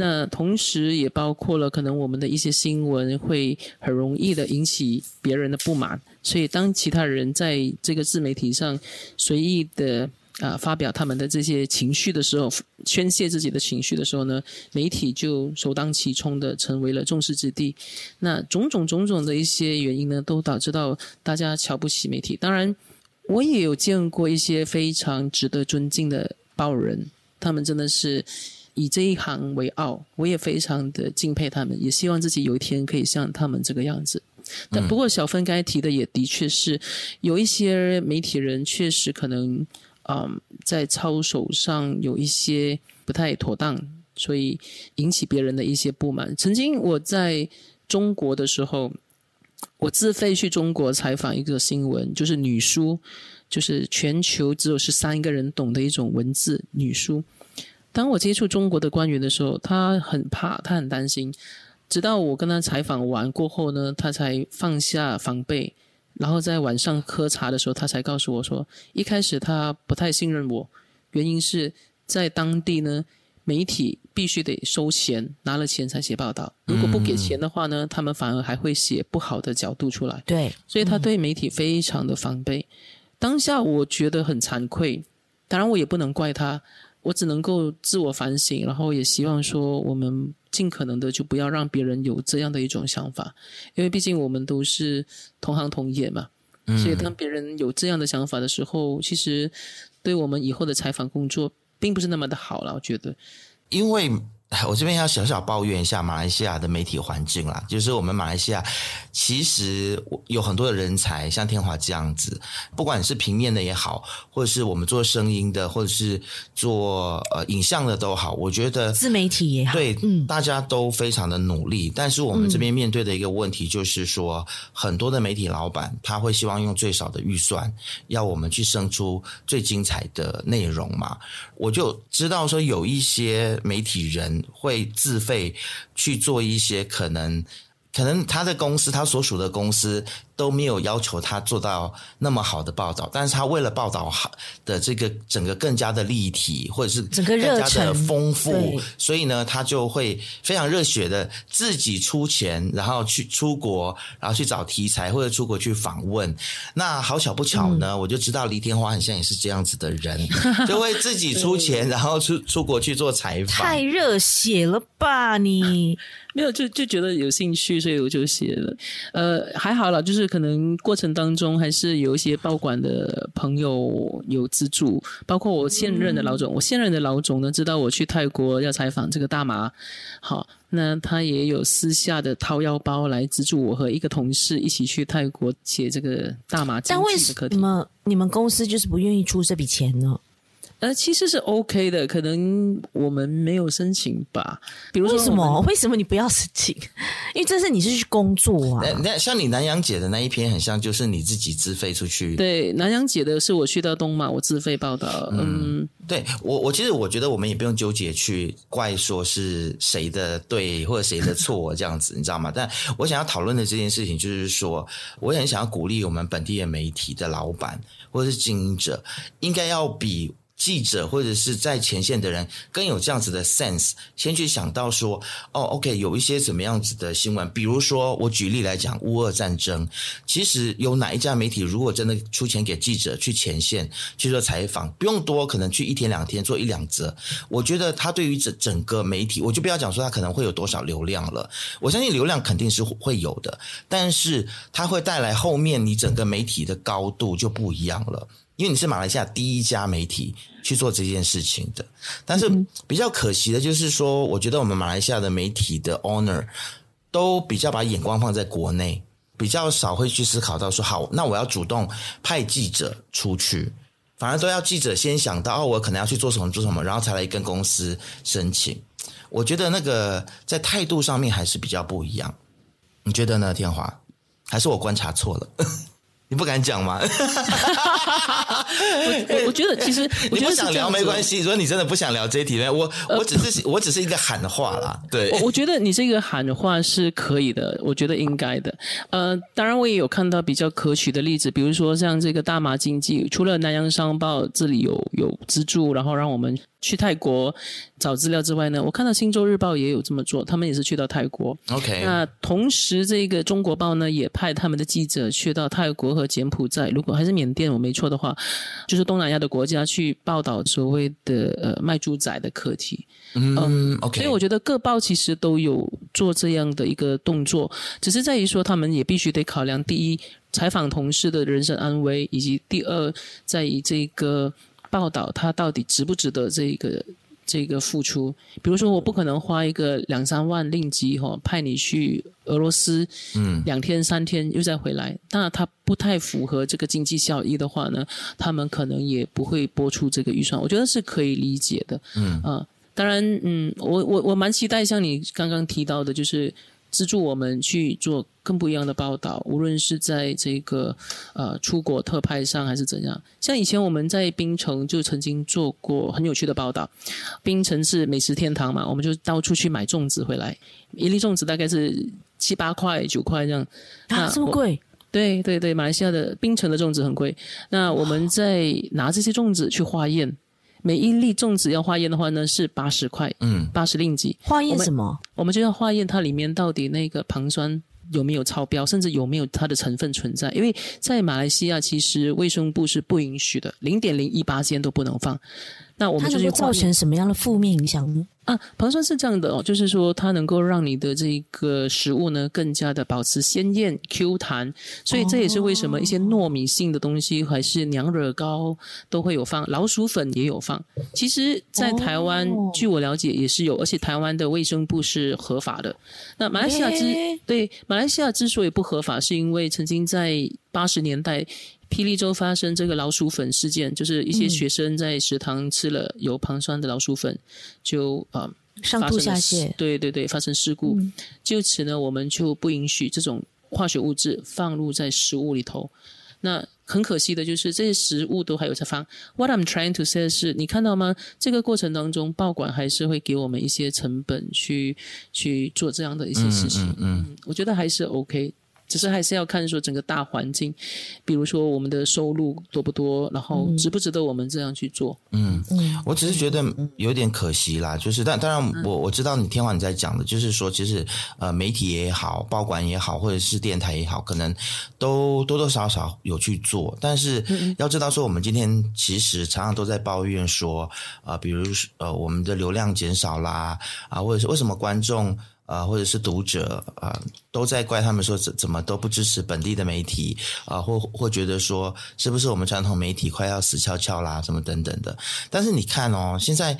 那同时也包括了可能我们的一些新闻会很容易的引起别人的不满，所以当其他人在这个自媒体上随意的啊发表他们的这些情绪的时候，宣泄自己的情绪的时候呢，媒体就首当其冲的成为了众矢之的。那种种种种的一些原因呢，都导致到大家瞧不起媒体。当然，我也有见过一些非常值得尊敬的报人，他们真的是。以这一行为傲，我也非常的敬佩他们，也希望自己有一天可以像他们这个样子。但不过小芬刚才提的也的确是，有一些媒体人确实可能，嗯，在操守上有一些不太妥当，所以引起别人的一些不满。曾经我在中国的时候，我自费去中国采访一个新闻，就是女书，就是全球只有十三个人懂的一种文字，女书。当我接触中国的官员的时候，他很怕，他很担心。直到我跟他采访完过后呢，他才放下防备。然后在晚上喝茶的时候，他才告诉我说，一开始他不太信任我，原因是在当地呢，媒体必须得收钱，拿了钱才写报道。如果不给钱的话呢，他们反而还会写不好的角度出来。对，所以他对媒体非常的防备。当下我觉得很惭愧，当然我也不能怪他。我只能够自我反省，然后也希望说，我们尽可能的就不要让别人有这样的一种想法，因为毕竟我们都是同行同业嘛。嗯。所以当别人有这样的想法的时候，其实对我们以后的采访工作并不是那么的好了，我觉得。因为。我这边要小小抱怨一下马来西亚的媒体环境啦，就是我们马来西亚其实有很多的人才，像天华这样子，不管是平面的也好，或者是我们做声音的，或者是做呃影像的都好，我觉得自媒体也好，对，嗯，大家都非常的努力。但是我们这边面对的一个问题就是说，很多的媒体老板他会希望用最少的预算，要我们去生出最精彩的内容嘛。我就知道说有一些媒体人。会自费去做一些可能，可能他的公司，他所属的公司都没有要求他做到那么好的报道，但是他为了报道好的这个整个更加的立体，或者是整个更加的丰富，所以呢，他就会非常热血的自己出钱，然后去出国，然后去找题材或者出国去访问。那好巧不巧呢，嗯、我就知道黎天华很像也是这样子的人，就会自己出钱，然后出出国去做采访。太热血了吧你！没有，就就觉得有兴趣，所以我就写了。呃，还好了，就是可能过程当中还是有一些报馆的朋友有资助，包括我现任的老总。嗯、我现任的老总呢，知道我去泰国要采访这个大麻，好，那他也有私下的掏腰包来资助我和一个同事一起去泰国写这个大麻。但为什么你们公司就是不愿意出这笔钱呢？呃，其实是 OK 的，可能我们没有申请吧。比如说，为什么？为什么你不要申请？因为这是你是去工作啊。那像你南洋姐的那一篇，很像就是你自己自费出去。对，南洋姐的是我去到东马，我自费报道。嗯，嗯对我，我其实我觉得我们也不用纠结去怪说是谁的对或者谁的错这样子，你知道吗？但我想要讨论的这件事情，就是说，我也很想要鼓励我们本地的媒体的老板或者是经营者，应该要比。记者或者是在前线的人更有这样子的 sense，先去想到说，哦，OK，有一些什么样子的新闻，比如说我举例来讲，乌俄战争，其实有哪一家媒体如果真的出钱给记者去前线去做采访，不用多，可能去一天两天做一两则，我觉得他对于整整个媒体，我就不要讲说他可能会有多少流量了，我相信流量肯定是会有的，但是它会带来后面你整个媒体的高度就不一样了。因为你是马来西亚第一家媒体去做这件事情的，但是比较可惜的就是说，我觉得我们马来西亚的媒体的 owner 都比较把眼光放在国内，比较少会去思考到说，好，那我要主动派记者出去，反而都要记者先想到，哦，我可能要去做什么做什么，然后才来跟公司申请。我觉得那个在态度上面还是比较不一样，你觉得呢，天华？还是我观察错了？你不敢讲吗？我我觉得其实 我觉得你不想聊没关系。如果你真的不想聊这一题，我我只是我只是一个喊话啦。对，我觉得你这个喊话是可以的，我觉得应该的。呃，当然我也有看到比较可取的例子，比如说像这个大麻经济，除了南洋商报这里有有资助，然后让我们。去泰国找资料之外呢，我看到《星洲日报》也有这么做，他们也是去到泰国。OK，那同时这个《中国报》呢，也派他们的记者去到泰国和柬埔寨，如果还是缅甸，我没错的话，就是东南亚的国家去报道所谓的呃卖猪仔的课题。嗯、um，OK，所以我觉得各报其实都有做这样的一个动作，只是在于说他们也必须得考量第一，采访同事的人身安危，以及第二，在于这个。报道他到底值不值得这个这个付出？比如说，我不可能花一个两三万令吉哈派你去俄罗斯，嗯，两天三天又再回来，那他不太符合这个经济效益的话呢，他们可能也不会拨出这个预算。我觉得是可以理解的，嗯啊，当然，嗯，我我我蛮期待像你刚刚提到的，就是。资助我们去做更不一样的报道，无论是在这个呃出国特派上还是怎样。像以前我们在槟城就曾经做过很有趣的报道。槟城是美食天堂嘛，我们就到处去买粽子回来，一粒粽子大概是七八块、九块这样。啊，这么贵？对对对，马来西亚的槟城的粽子很贵。那我们在拿这些粽子去化验。每一粒粽子要化验的话呢，是八十块，嗯，八十令吉。化验什么？我们，我们就要化验它里面到底那个硼酸有没有超标，甚至有没有它的成分存在。因为在马来西亚，其实卫生部是不允许的，零点零一八仙都不能放。那我们就是造成什么样的负面影响呢？啊，硼酸是这样的哦，就是说它能够让你的这个食物呢更加的保持鲜艳 Q 弹，所以这也是为什么一些糯米性的东西还是娘惹糕都会有放，老鼠粉也有放。其实，在台湾据我了解也是有，而且台湾的卫生部是合法的。那马来西亚之对马来西亚之所以不合法，是因为曾经在八十年代。霹雳州发生这个老鼠粉事件，就是一些学生在食堂吃了有硼酸的老鼠粉，嗯、就啊、呃、上吐下泻，对对对，发生事故。嗯、就此呢，我们就不允许这种化学物质放入在食物里头。那很可惜的就是这些食物都还有在放。What I'm trying to say 是，你看到吗？这个过程当中，报馆还是会给我们一些成本去去做这样的一些事情。嗯，嗯，嗯，嗯，我觉得还是 OK。只是还是要看说整个大环境，比如说我们的收入多不多，然后值不值得我们这样去做。嗯嗯，我只是觉得有点可惜啦，就是但当然我我知道你天华你在讲的，就是说其实呃媒体也好，报馆也好，或者是电台也好，可能都多多少少有去做，但是要知道说我们今天其实常常都在抱怨说啊、呃，比如呃我们的流量减少啦啊，或者是为什么观众。啊，或者是读者啊，都在怪他们说怎怎么都不支持本地的媒体啊，或或觉得说是不是我们传统媒体快要死翘翘啦，什么等等的。但是你看哦，现在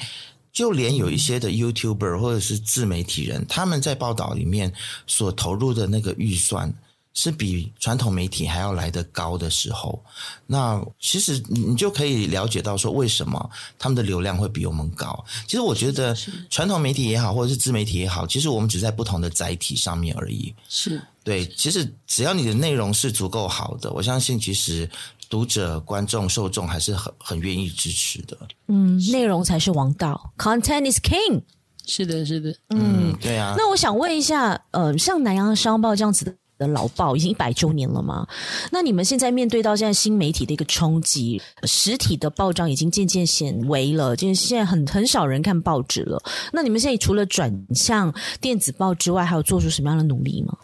就连有一些的 YouTuber 或者是自媒体人，他们在报道里面所投入的那个预算。是比传统媒体还要来得高的时候，那其实你就可以了解到说，为什么他们的流量会比我们高。其实我觉得传统媒体也好，或者是自媒体也好，其实我们只在不同的载体上面而已。是对，其实只要你的内容是足够好的，我相信其实读者、观众、受众还是很很愿意支持的。嗯，内容才是王道，Content is King。是的，是的，嗯，对啊。那我想问一下，呃，像南洋商报这样子的。的老报已经一百周年了嘛？那你们现在面对到现在新媒体的一个冲击，实体的报章已经渐渐显微了，就是现在很很少人看报纸了。那你们现在除了转向电子报之外，还有做出什么样的努力吗？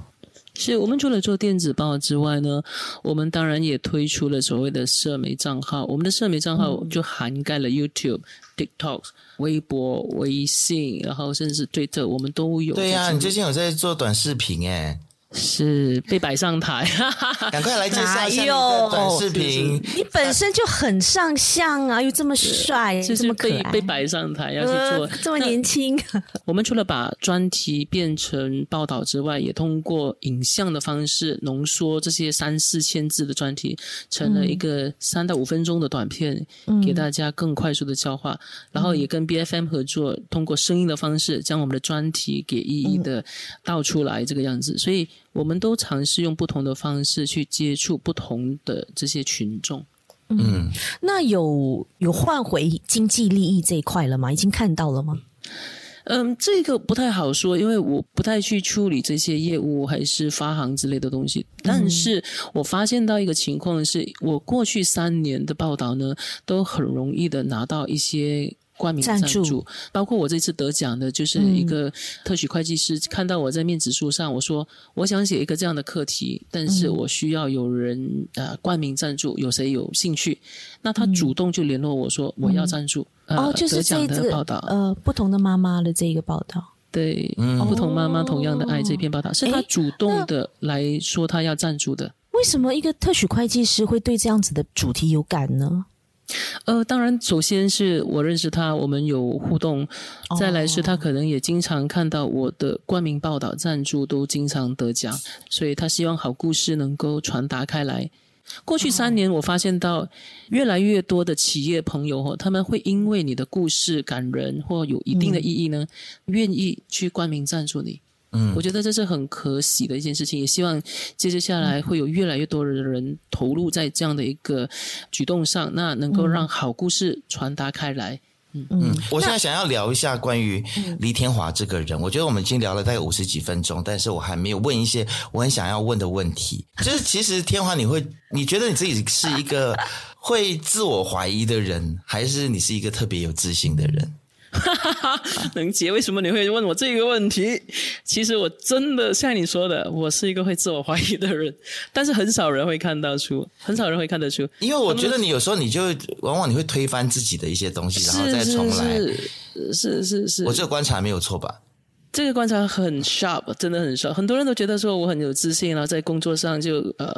是我们除了做电子报之外呢，我们当然也推出了所谓的社媒账号。我们的社媒账号就涵盖了 YouTube、TikTok、微博、微信，然后甚至推特，我们都有。对呀、啊，你最近有在做短视频哎。是被摆上台，赶快来介绍一下你的短视频。你本身就很上相啊，又这么帅，这么可以被摆上台要去做，这么年轻。我们除了把专题变成报道之外，也通过影像的方式浓缩这些三四千字的专题，成了一个三到五分钟的短片，给大家更快速的消化。然后也跟 BFM 合作，通过声音的方式将我们的专题给一一的道出来，这个样子。所以。我们都尝试用不同的方式去接触不同的这些群众。嗯，那有有换回经济利益这一块了吗？已经看到了吗？嗯，这个不太好说，因为我不太去处理这些业务还是发行之类的东西。但是我发现到一个情况是，我过去三年的报道呢，都很容易的拿到一些。冠名赞助，赞助。包括我这次得奖的，就是一个特许会计师，嗯、看到我在面子书上，我说我想写一个这样的课题，但是我需要有人呃冠名赞助，有谁有兴趣？那他主动就联络我说我要赞助，嗯呃、哦，就是这一个报道，呃，不同的妈妈的这一个报道，对，嗯、不同妈妈同样的爱这篇报道，是他主动的来说他要赞助的。为什么一个特许会计师会对这样子的主题有感呢？呃，当然，首先是我认识他，我们有互动；再来是他可能也经常看到我的冠名报道、赞助都经常得奖，所以他希望好故事能够传达开来。过去三年，我发现到越来越多的企业朋友哦，他们会因为你的故事感人或有一定的意义呢，愿意去冠名赞助你。嗯，我觉得这是很可喜的一件事情，也希望接着下来会有越来越多的人投入在这样的一个举动上，那能够让好故事传达开来。嗯嗯，我现在想要聊一下关于黎天华这个人，我觉得我们已经聊了大概五十几分钟，但是我还没有问一些我很想要问的问题。就是其实天华，你会你觉得你自己是一个会自我怀疑的人，还是你是一个特别有自信的人？哈哈哈，能杰，为什么你会问我这个问题？其实我真的像你说的，我是一个会自我怀疑的人，但是很少人会看到出，很少人会看得出。因为我觉得你有时候你就往往你会推翻自己的一些东西，然后再重来。是是是，是是，我这个观察没有错吧？这个观察很 sharp，真的很 sharp。很多人都觉得说我很有自信，然后在工作上就呃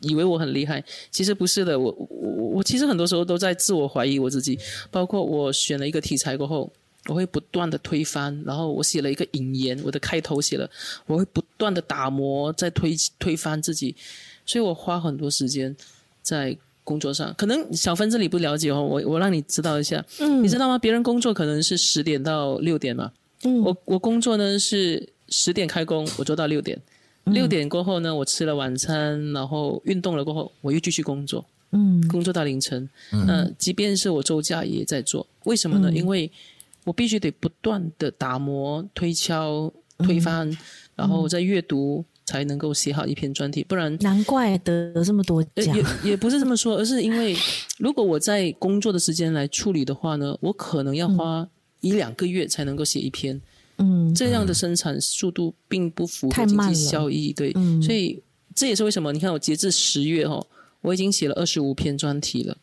以为我很厉害，其实不是的。我我我其实很多时候都在自我怀疑我自己，包括我选了一个题材过后。我会不断的推翻，然后我写了一个引言，我的开头写了，我会不断的打磨，再推推翻自己，所以我花很多时间在工作上。可能小芬这里不了解哦，我我让你知道一下，嗯，你知道吗？别人工作可能是十点到六点嘛，嗯，我我工作呢是十点开工，我做到六点，六点过后呢，我吃了晚餐，然后运动了过后，我又继续工作，嗯，工作到凌晨，嗯，那即便是我周假也在做，为什么呢？嗯，因为我必须得不断的打磨、推敲、推翻，嗯、然后再阅读、才能够写好一篇专题，不然难怪得了这么多奖。也也不是这么说，而是因为如果我在工作的时间来处理的话呢，我可能要花一两个月才能够写一篇。嗯，这样的生产速度并不符合经济效益。对，嗯、所以这也是为什么你看我截至十月哦，我已经写了二十五篇专题了。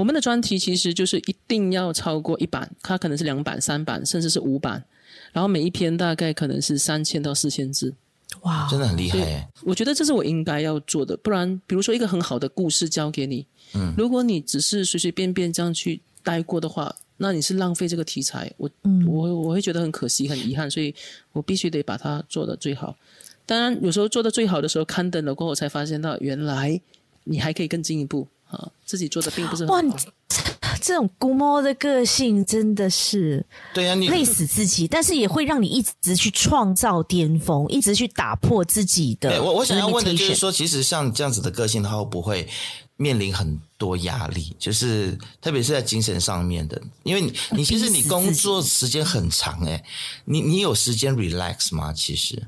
我们的专题其实就是一定要超过一版，它可能是两版、三版，甚至是五版，然后每一篇大概可能是三千到四千字。哇，真的很厉害！我觉得这是我应该要做的，不然，比如说一个很好的故事交给你，嗯，如果你只是随随便便这样去带过的话，那你是浪费这个题材，我，嗯，我我会觉得很可惜、很遗憾，所以我必须得把它做的最好。当然，有时候做得最好的时候，刊登了过后，才发现到原来你还可以更进一步啊，自己做的并不是很好。这种估摸的个性真的是，对呀，你累死自己，但是也会让你一直去创造巅峰，一直去打破自己的。我我想要问的就是说，其实像这样子的个性，他会不会面临很多压力？就是特别是在精神上面的，因为你你其实你工作时间很长，诶，你你有时间 relax 吗？其实。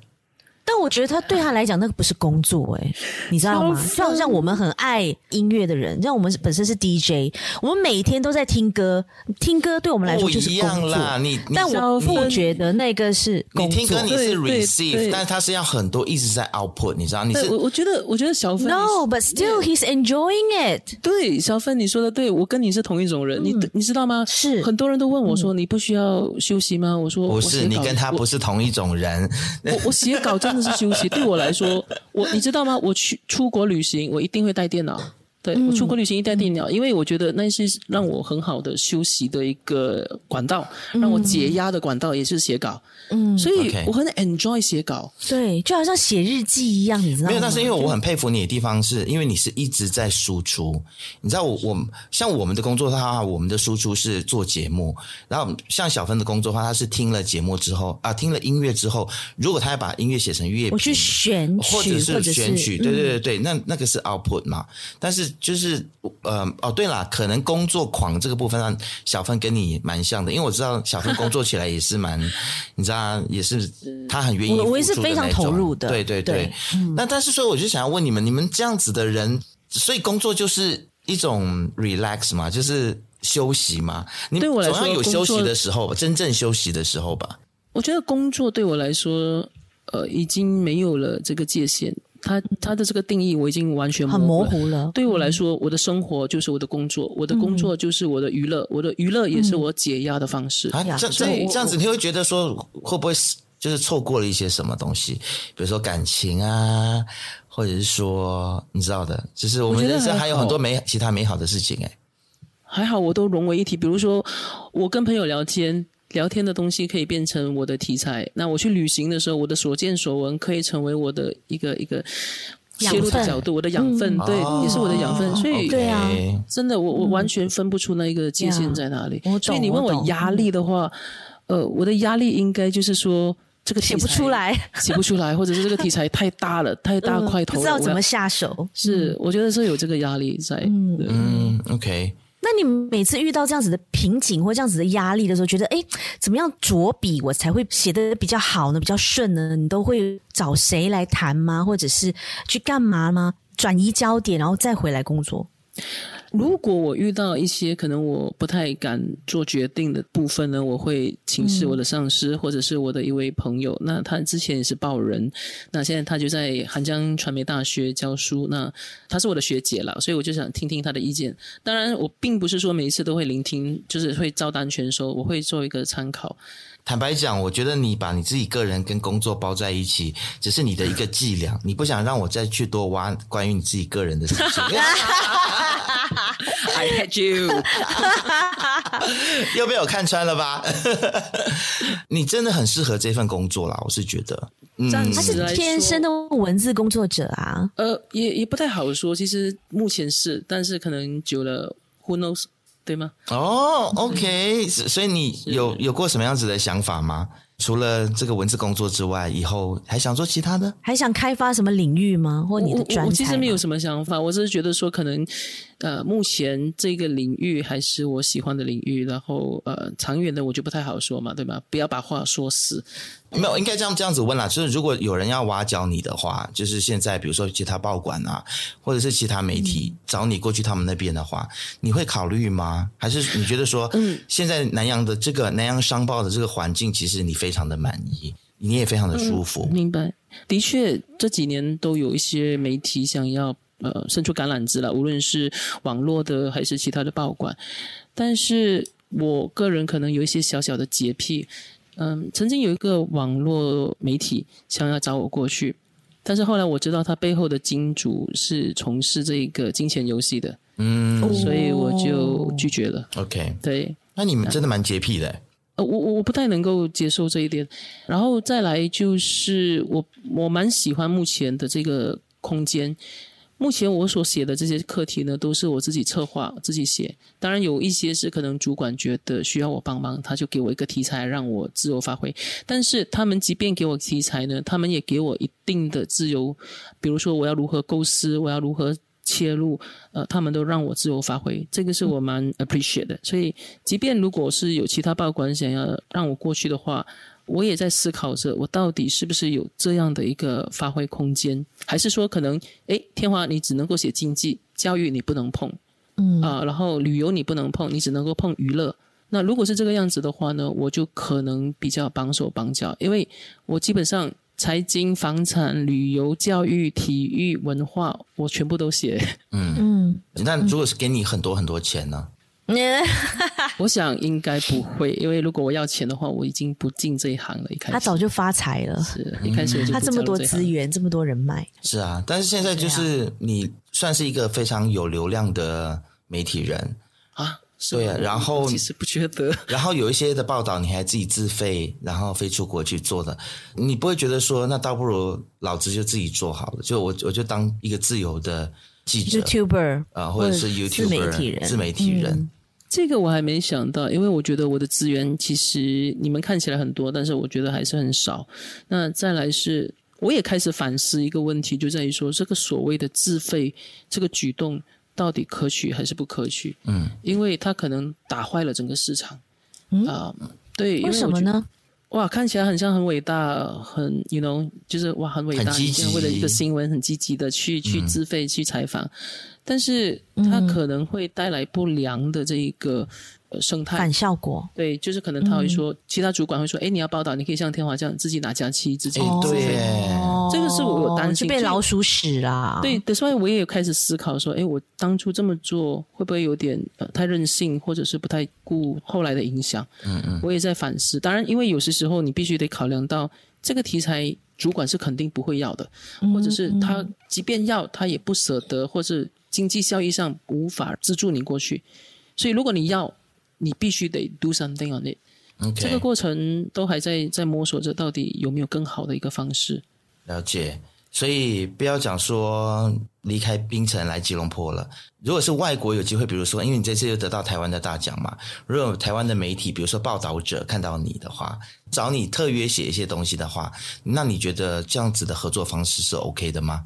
但我觉得他对他来讲，那个不是工作哎、欸，你知道吗？就好像我们很爱音乐的人，像我们本身是 DJ，我们每天都在听歌，听歌对我们来说就是工作。啦你，你但我不觉得那个是工作。你听歌你是 receive，但是他是要很多一直在 output，你知道？你是我我觉得我觉得小芬 no，but still he's enjoying it。对，小芬你说的对，我跟你是同一种人，嗯、你你知道吗？是很多人都问我说，你不需要休息吗？我说不是，你跟他不是同一种人。我我写稿真的。是休息，对我来说，我你知道吗？我去出国旅行，我一定会带电脑。对，我出国旅行一带电脑，因为我觉得那是让我很好的休息的一个管道，让我解压的管道，也是写稿。嗯，所以我很 enjoy 写稿，对，就好像写日记一样，你知道吗？没有，但是因为我很佩服你的地方，是因为你是一直在输出。你知道我，我像我们的工作的话，我们的输出是做节目，然后像小芬的工作的话，他是听了节目之后啊，听了音乐之后，如果他要把音乐写成乐，我去选曲，或者是选曲，对对对对，那那个是 output 嘛。但是就是呃哦，对了，可能工作狂这个部分上，小芬跟你蛮像的，因为我知道小芬工作起来也是蛮，你知道。也是，他很愿意，我也是非常投入的。对对对，对嗯、那但是说，我就想要问你们，你们这样子的人，所以工作就是一种 relax 嘛，就是休息嘛。你总要有休息的时候，真正休息的时候吧。我觉得工作对我来说，呃，已经没有了这个界限。他他的这个定义我已经完全很模糊了。对我来说，我的生活就是我的工作，我的工作就是我的娱乐，我的娱乐也是我解压的方式。啊，这这这样子，你会觉得说会不会是就是错过了一些什么东西？比如说感情啊，或者是说你知道的，就是我们人生还有很多美其他美好的事情。哎，还好我都融为一体。比如说我跟朋友聊天。聊天的东西可以变成我的题材。那我去旅行的时候，我的所见所闻可以成为我的一个一个切入的角度，我的养分，对，也是我的养分。所以，对啊，真的，我我完全分不出那一个界限在哪里。所以你问我压力的话，呃，我的压力应该就是说这个题材写不出来，写不出来，或者是这个题材太大了，太大块头了，不知道怎么下手。是，我觉得是有这个压力在。嗯，OK。那你每次遇到这样子的瓶颈或这样子的压力的时候，觉得诶，怎么样着笔我才会写得比较好呢？比较顺呢？你都会找谁来谈吗？或者是去干嘛吗？转移焦点，然后再回来工作？如果我遇到一些可能我不太敢做决定的部分呢，我会请示我的上司，或者是我的一位朋友。那他之前也是报人，那现在他就在韩江传媒大学教书。那他是我的学姐了，所以我就想听听他的意见。当然，我并不是说每一次都会聆听，就是会照单全收，我会做一个参考。坦白讲，我觉得你把你自己个人跟工作包在一起，只是你的一个伎俩。你不想让我再去多挖关于你自己个人的事情。I hate you，又被我看穿了吧？你真的很适合这份工作啦，我是觉得。嗯，他是天生的文字工作者啊。呃，也也不太好说。其实目前是，但是可能久了，Who knows？对吗？哦，OK，所以你有有过什么样子的想法吗？除了这个文字工作之外，以后还想做其他的？还想开发什么领域吗？或你的我其实没有什么想法，我只是觉得说，可能呃，目前这个领域还是我喜欢的领域，然后呃，长远的我就不太好说嘛，对吧？不要把话说死。没有，应该这样这样子问啦。就是如果有人要挖角你的话，就是现在比如说其他报馆啊，或者是其他媒体、嗯、找你过去他们那边的话，你会考虑吗？还是你觉得说，嗯，现在南洋的这个南洋商报的这个环境，其实你非常的满意，你也非常的舒服。嗯、明白，的确这几年都有一些媒体想要呃伸出橄榄枝了，无论是网络的还是其他的报馆，但是我个人可能有一些小小的洁癖。嗯，曾经有一个网络媒体想要找我过去，但是后来我知道他背后的金主是从事这个金钱游戏的，嗯，所以我就拒绝了。OK，对，那你们真的蛮洁癖的。呃，我我不太能够接受这一点。然后再来就是我我蛮喜欢目前的这个空间。目前我所写的这些课题呢，都是我自己策划、自己写。当然有一些是可能主管觉得需要我帮忙，他就给我一个题材让我自由发挥。但是他们即便给我题材呢，他们也给我一定的自由。比如说我要如何构思，我要如何切入，呃，他们都让我自由发挥。这个是我蛮 appreciate 的。所以，即便如果是有其他报馆想要让我过去的话，我也在思考着，我到底是不是有这样的一个发挥空间，还是说可能，诶，天华你只能够写经济、教育，你不能碰，嗯啊，然后旅游你不能碰，你只能够碰娱乐。那如果是这个样子的话呢，我就可能比较绑手绑脚，因为我基本上财经、房产、旅游、教育、体育、文化，我全部都写。嗯嗯，那如果是给你很多很多钱呢？我想应该不会，因为如果我要钱的话，我已经不进这一行了。一开始他早就发财了，是一开始我就、嗯、他这么多资源，这么多人脉，是啊。但是现在就是你算是一个非常有流量的媒体人啊，对啊。然后其实不觉得，然后有一些的报道你还自己自费，然后飞出国去做的，你不会觉得说那倒不如老子就自己做好了，就我我就当一个自由的记者，YouTuber 啊、呃，或者是 YouTuber 自媒体人，自媒体人。嗯这个我还没想到，因为我觉得我的资源其实你们看起来很多，但是我觉得还是很少。那再来是，我也开始反思一个问题，就在于说这个所谓的自费这个举动到底可取还是不可取？嗯，因为它可能打坏了整个市场。嗯啊，对，为什么呢？哇，看起来很像很伟大，很 you know，就是哇很伟大，为了一个新闻很积极的去去自费去采访。但是它可能会带来不良的这一个呃生态反效果，对，就是可能他会说，嗯、其他主管会说，哎，你要报道，你可以像天华这样自己拿假期，自己对，这个是我有担心，就被老鼠屎啦。对，所以我也有开始思考说，哎，我当初这么做会不会有点呃太任性，或者是不太顾后来的影响？嗯嗯，我也在反思。当然，因为有些时候你必须得考量到这个题材，主管是肯定不会要的，或者是他即便要，他也不舍得，或是。经济效益上无法资助你过去，所以如果你要，你必须得 do something on it。这个过程都还在在摸索着，到底有没有更好的一个方式。了解，所以不要讲说离开槟城来吉隆坡了。如果是外国有机会，比如说，因为你这次又得到台湾的大奖嘛，如果台湾的媒体，比如说报道者看到你的话，找你特约写一些东西的话，那你觉得这样子的合作方式是 OK 的吗？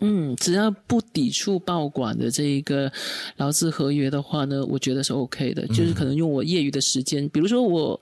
嗯，只要不抵触报馆的这一个劳资合约的话呢，我觉得是 OK 的。就是可能用我业余的时间，比如说我，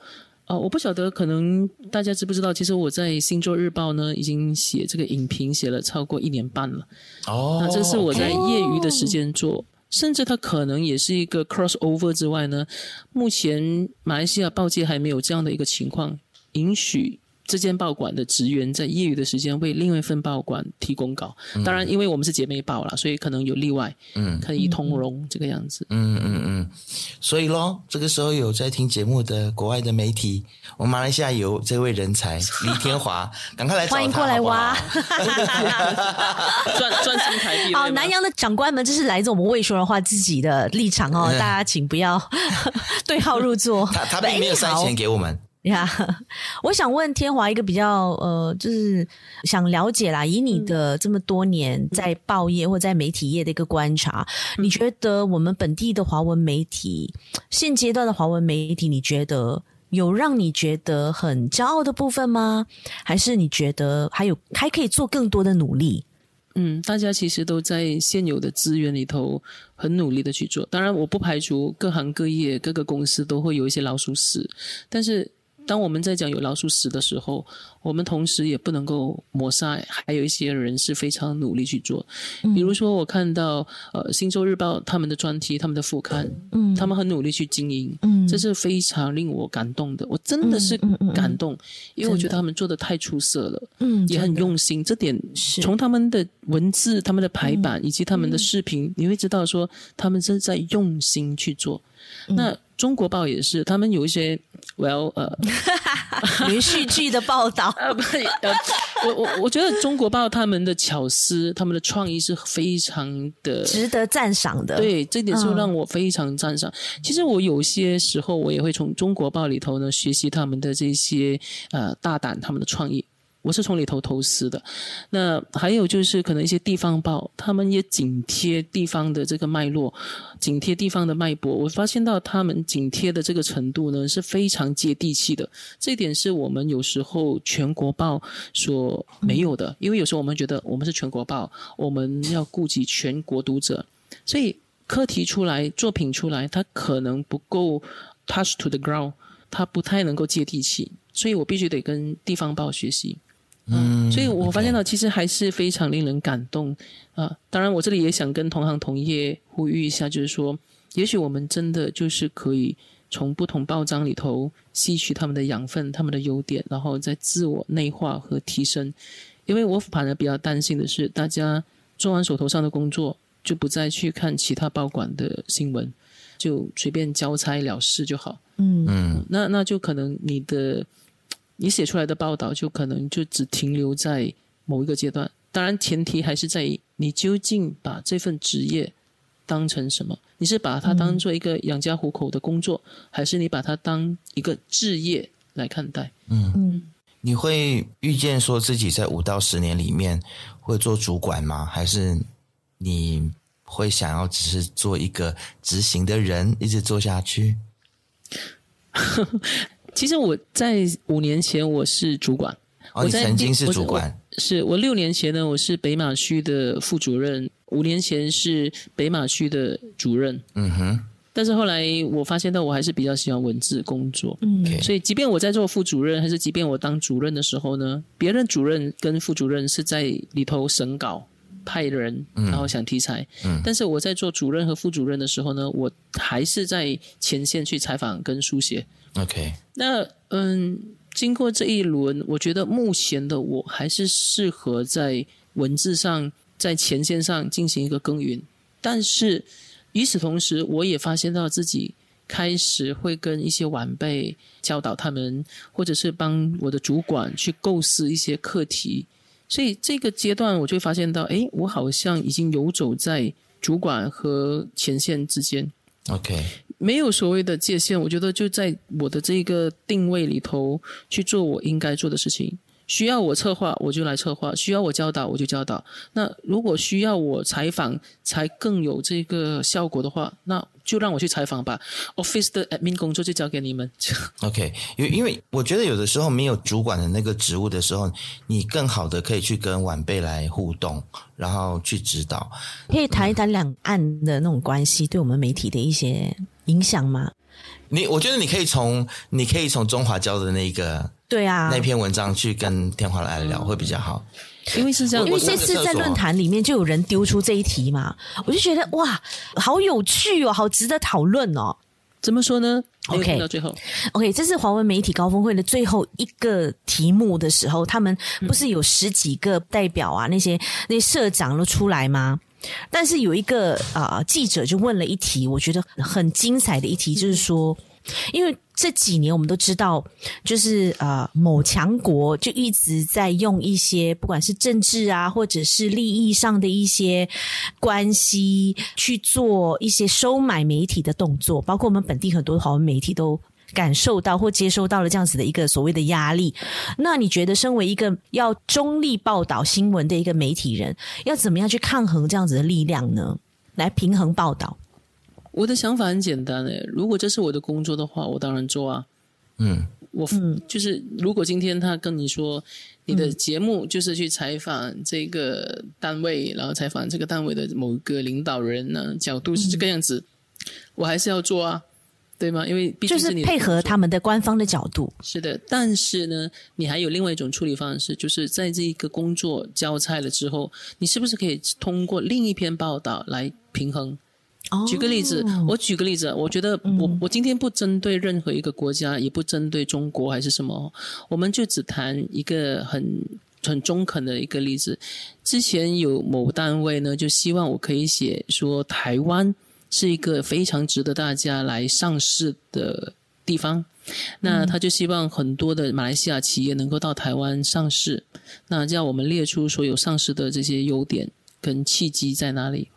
呃，我不晓得，可能大家知不知道，其实我在《星座日报》呢，已经写这个影评写了超过一年半了。哦，那这是我在业余的时间做，哦、甚至它可能也是一个 cross over 之外呢，目前马来西亚报界还没有这样的一个情况允许。这间报馆的职员在业余的时间为另外一份报馆提供稿，当然，因为我们是姐妹报啦，所以可能有例外，嗯，可以通融这个样子，嗯嗯嗯。所以咯，这个时候有在听节目的国外的媒体，我们马来西亚有这位人才 李天华，赶快来欢迎过来挖，赚赚新台币。好，南洋的长官们，这是来自我们未说人话自己的立场哦，大家请不要 对号入座。他他并没有塞钱给我们。呀，yeah, 我想问天华一个比较呃，就是想了解啦，以你的这么多年在报业或在媒体业的一个观察，嗯、你觉得我们本地的华文媒体，现阶段的华文媒体，你觉得有让你觉得很骄傲的部分吗？还是你觉得还有还可以做更多的努力？嗯，大家其实都在现有的资源里头很努力的去做。当然，我不排除各行各业、各个公司都会有一些老鼠屎，但是。当我们在讲有老鼠屎的时候，我们同时也不能够抹杀，还有一些人是非常努力去做。比如说，我看到呃《星洲日报》他们的专题、他们的副刊，嗯，他们很努力去经营，嗯，这是非常令我感动的。我真的是感动，因为我觉得他们做的太出色了，嗯，也很用心。这点从他们的文字、他们的排版以及他们的视频，你会知道说他们是在用心去做。那中国报也是，他们有一些，well，呃，连续剧的报道。呃，不，呃，我我我觉得中国报他们的巧思，他们的创意是非常的值得赞赏的。对，这点是让我非常赞赏。嗯、其实我有些时候我也会从中国报里头呢学习他们的这些呃大胆他们的创意。我是从里头投资的，那还有就是可能一些地方报，他们也紧贴地方的这个脉络，紧贴地方的脉搏。我发现到他们紧贴的这个程度呢是非常接地气的，这一点是我们有时候全国报所没有的。因为有时候我们觉得我们是全国报，我们要顾及全国读者，所以课题出来、作品出来，它可能不够 touch to the ground，它不太能够接地气，所以我必须得跟地方报学习。嗯，所以我发现到其实还是非常令人感动啊！当然，我这里也想跟同行同业呼吁一下，就是说，也许我们真的就是可以从不同报章里头吸取他们的养分、他们的优点，然后再自我内化和提升。因为我反而比较担心的是，大家做完手头上的工作，就不再去看其他报馆的新闻，就随便交差了事就好。嗯嗯，那那就可能你的。你写出来的报道就可能就只停留在某一个阶段，当然前提还是在于你究竟把这份职业当成什么？你是把它当做一个养家糊口的工作，嗯、还是你把它当一个置业来看待？嗯嗯，你会预见说自己在五到十年里面会做主管吗？还是你会想要只是做一个执行的人，一直做下去？其实我在五年前我是主管，哦，你曾经是主管，我是我六年前呢，我是北马区的副主任，五年前是北马区的主任，嗯哼。但是后来我发现到我还是比较喜欢文字工作，嗯，所以即便我在做副主任，还是即便我当主任的时候呢，别人主任跟副主任是在里头审稿、派人，然后想题材，嗯，但是我在做主任和副主任的时候呢，我还是在前线去采访跟书写。OK，那嗯，经过这一轮，我觉得目前的我还是适合在文字上，在前线上进行一个耕耘。但是与此同时，我也发现到自己开始会跟一些晚辈教导他们，或者是帮我的主管去构思一些课题。所以这个阶段，我就会发现到，哎，我好像已经游走在主管和前线之间。OK。没有所谓的界限，我觉得就在我的这个定位里头去做我应该做的事情。需要我策划，我就来策划；需要我教导，我就教导。那如果需要我采访，才更有这个效果的话，那就让我去采访吧。Office 的 admin 工作就交给你们。OK，因为因为我觉得有的时候没有主管的那个职务的时候，你更好的可以去跟晚辈来互动，然后去指导。可以谈一谈两岸的那种关系对我们媒体的一些影响吗？你我觉得你可以从你可以从中华教的那个。对啊，那篇文章去跟天华来聊会比较好，因为是这样。因为这次在论坛里面就有人丢出这一题嘛，我就觉得哇，好有趣哦，好值得讨论哦。怎么说呢？OK，到最后，OK，这是华文媒体高峰会的最后一个题目的时候，他们不是有十几个代表啊，那些那些社长都出来吗？但是有一个啊、呃、记者就问了一题，我觉得很精彩的一题，就是说。因为这几年我们都知道，就是呃某强国就一直在用一些不管是政治啊，或者是利益上的一些关系去做一些收买媒体的动作，包括我们本地很多华文媒体都感受到或接收到了这样子的一个所谓的压力。那你觉得，身为一个要中立报道新闻的一个媒体人，要怎么样去抗衡这样子的力量呢？来平衡报道？我的想法很简单诶，如果这是我的工作的话，我当然做啊。嗯，我就是如果今天他跟你说你的节目就是去采访这个单位，然后采访这个单位的某个领导人呢，角度是这个样子，我还是要做啊。对吗？因为毕竟是就是配合他们的官方的角度。是的，但是呢，你还有另外一种处理方式，就是在这一个工作交差了之后，你是不是可以通过另一篇报道来平衡？哦，举个例子，我举个例子，我觉得我、嗯、我今天不针对任何一个国家，也不针对中国还是什么，我们就只谈一个很很中肯的一个例子。之前有某单位呢，就希望我可以写说台湾。是一个非常值得大家来上市的地方，那他就希望很多的马来西亚企业能够到台湾上市，那叫我们列出所有上市的这些优点跟契机在哪里。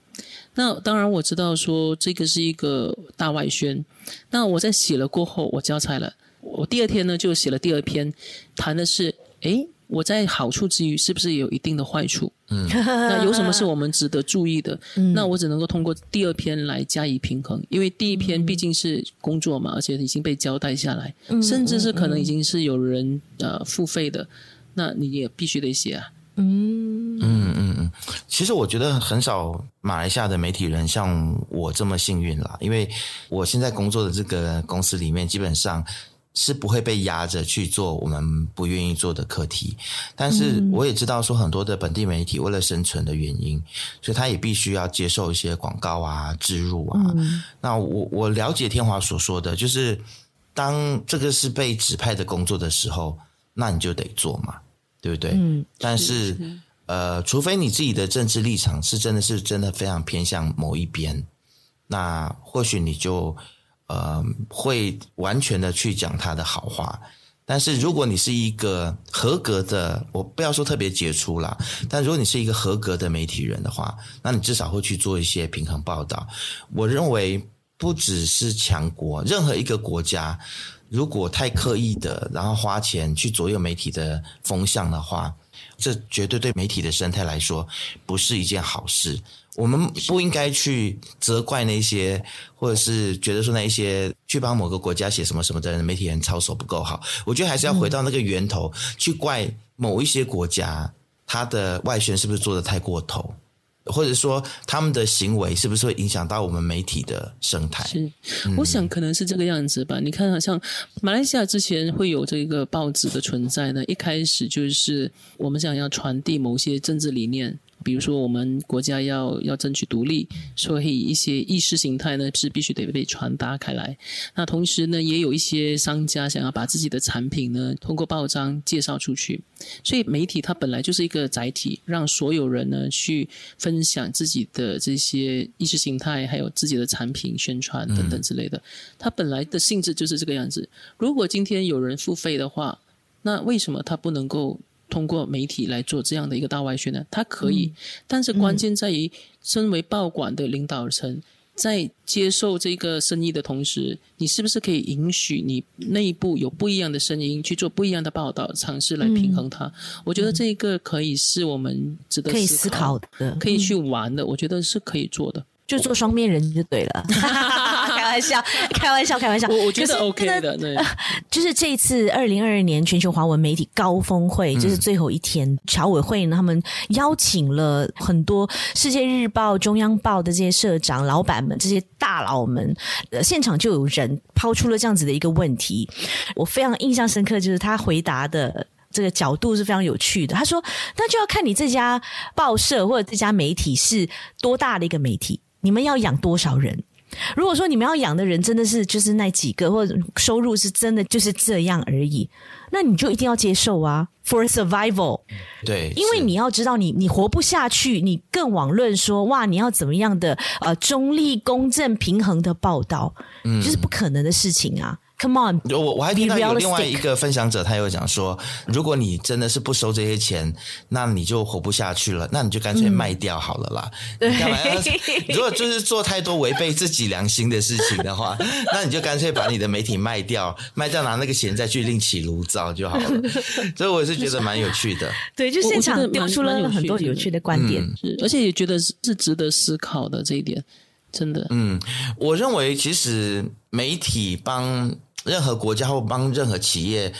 那当然我知道说这个是一个大外宣，那我在写了过后，我交差了，我第二天呢就写了第二篇，谈的是，诶。我在好处之余，是不是也有一定的坏处？嗯，那有什么是我们值得注意的？嗯，那我只能够通过第二篇来加以平衡，因为第一篇毕竟是工作嘛，而且已经被交代下来，嗯，甚至是可能已经是有人呃付费的，那你也必须得写啊。嗯嗯嗯嗯，其实我觉得很少马来西亚的媒体人像我这么幸运啦，因为我现在工作的这个公司里面基本上。是不会被压着去做我们不愿意做的课题，但是我也知道说很多的本地媒体为了生存的原因，所以他也必须要接受一些广告啊、植入啊。嗯、那我我了解天华所说的，就是当这个是被指派的工作的时候，那你就得做嘛，对不对？嗯。但是，是呃，除非你自己的政治立场是真的是真的非常偏向某一边，那或许你就。呃，会完全的去讲他的好话，但是如果你是一个合格的，我不要说特别杰出啦，但如果你是一个合格的媒体人的话，那你至少会去做一些平衡报道。我认为不只是强国，任何一个国家如果太刻意的，然后花钱去左右媒体的风向的话，这绝对对媒体的生态来说不是一件好事。我们不应该去责怪那些，或者是觉得说那一些去帮某个国家写什么什么的人，媒体人操守不够好。我觉得还是要回到那个源头，嗯、去怪某一些国家，他的外宣是不是做的太过头，或者说他们的行为是不是会影响到我们媒体的生态？是，我想可能是这个样子吧。嗯、你看，好像马来西亚之前会有这个报纸的存在呢，一开始就是我们想要传递某些政治理念。比如说，我们国家要要争取独立，所以一些意识形态呢是必须得被传达开来。那同时呢，也有一些商家想要把自己的产品呢通过报章介绍出去。所以媒体它本来就是一个载体，让所有人呢去分享自己的这些意识形态，还有自己的产品宣传等等之类的。它本来的性质就是这个样子。如果今天有人付费的话，那为什么他不能够？通过媒体来做这样的一个大外宣呢，他可以，嗯、但是关键在于，身为报馆的领导层，嗯、在接受这个生意的同时，你是不是可以允许你内部有不一样的声音去做不一样的报道，尝试来平衡它？嗯、我觉得这个可以是我们值得可以思考的，可以去玩的，嗯、我觉得是可以做的。就做双面人就对了，开 玩笑，开玩笑，开玩笑。我我觉得 OK 的，对。就是这一次二零二二年全球华文媒体高峰会，就是最后一天，侨委会呢，他们邀请了很多世界日报、中央报的这些社长、老板们，这些大佬们，呃，现场就有人抛出了这样子的一个问题，我非常印象深刻，就是他回答的这个角度是非常有趣的。他说：“那就要看你这家报社或者这家媒体是多大的一个媒体。”你们要养多少人？如果说你们要养的人真的是就是那几个，或者收入是真的就是这样而已，那你就一定要接受啊，for survival。对，因为你要知道你，你你活不下去，你更网论说哇，你要怎么样的呃中立、公正、平衡的报道，嗯，就是不可能的事情啊。Come on，我我还听到有另外一个分享者，他又讲说，如果你真的是不收这些钱，那你就活不下去了，那你就干脆卖掉好了啦。嗯、你干嘛要？如果就是做太多违背自己良心的事情的话，那你就干脆把你的媒体卖掉，卖掉拿那个钱再去另起炉灶就好了。所以我是觉得蛮有趣的。对，就现场丢出了很多有趣的观点，是，而且也觉得是值得思考的这一点，真的。嗯，我认为其实媒体帮。任何国家或帮任何企业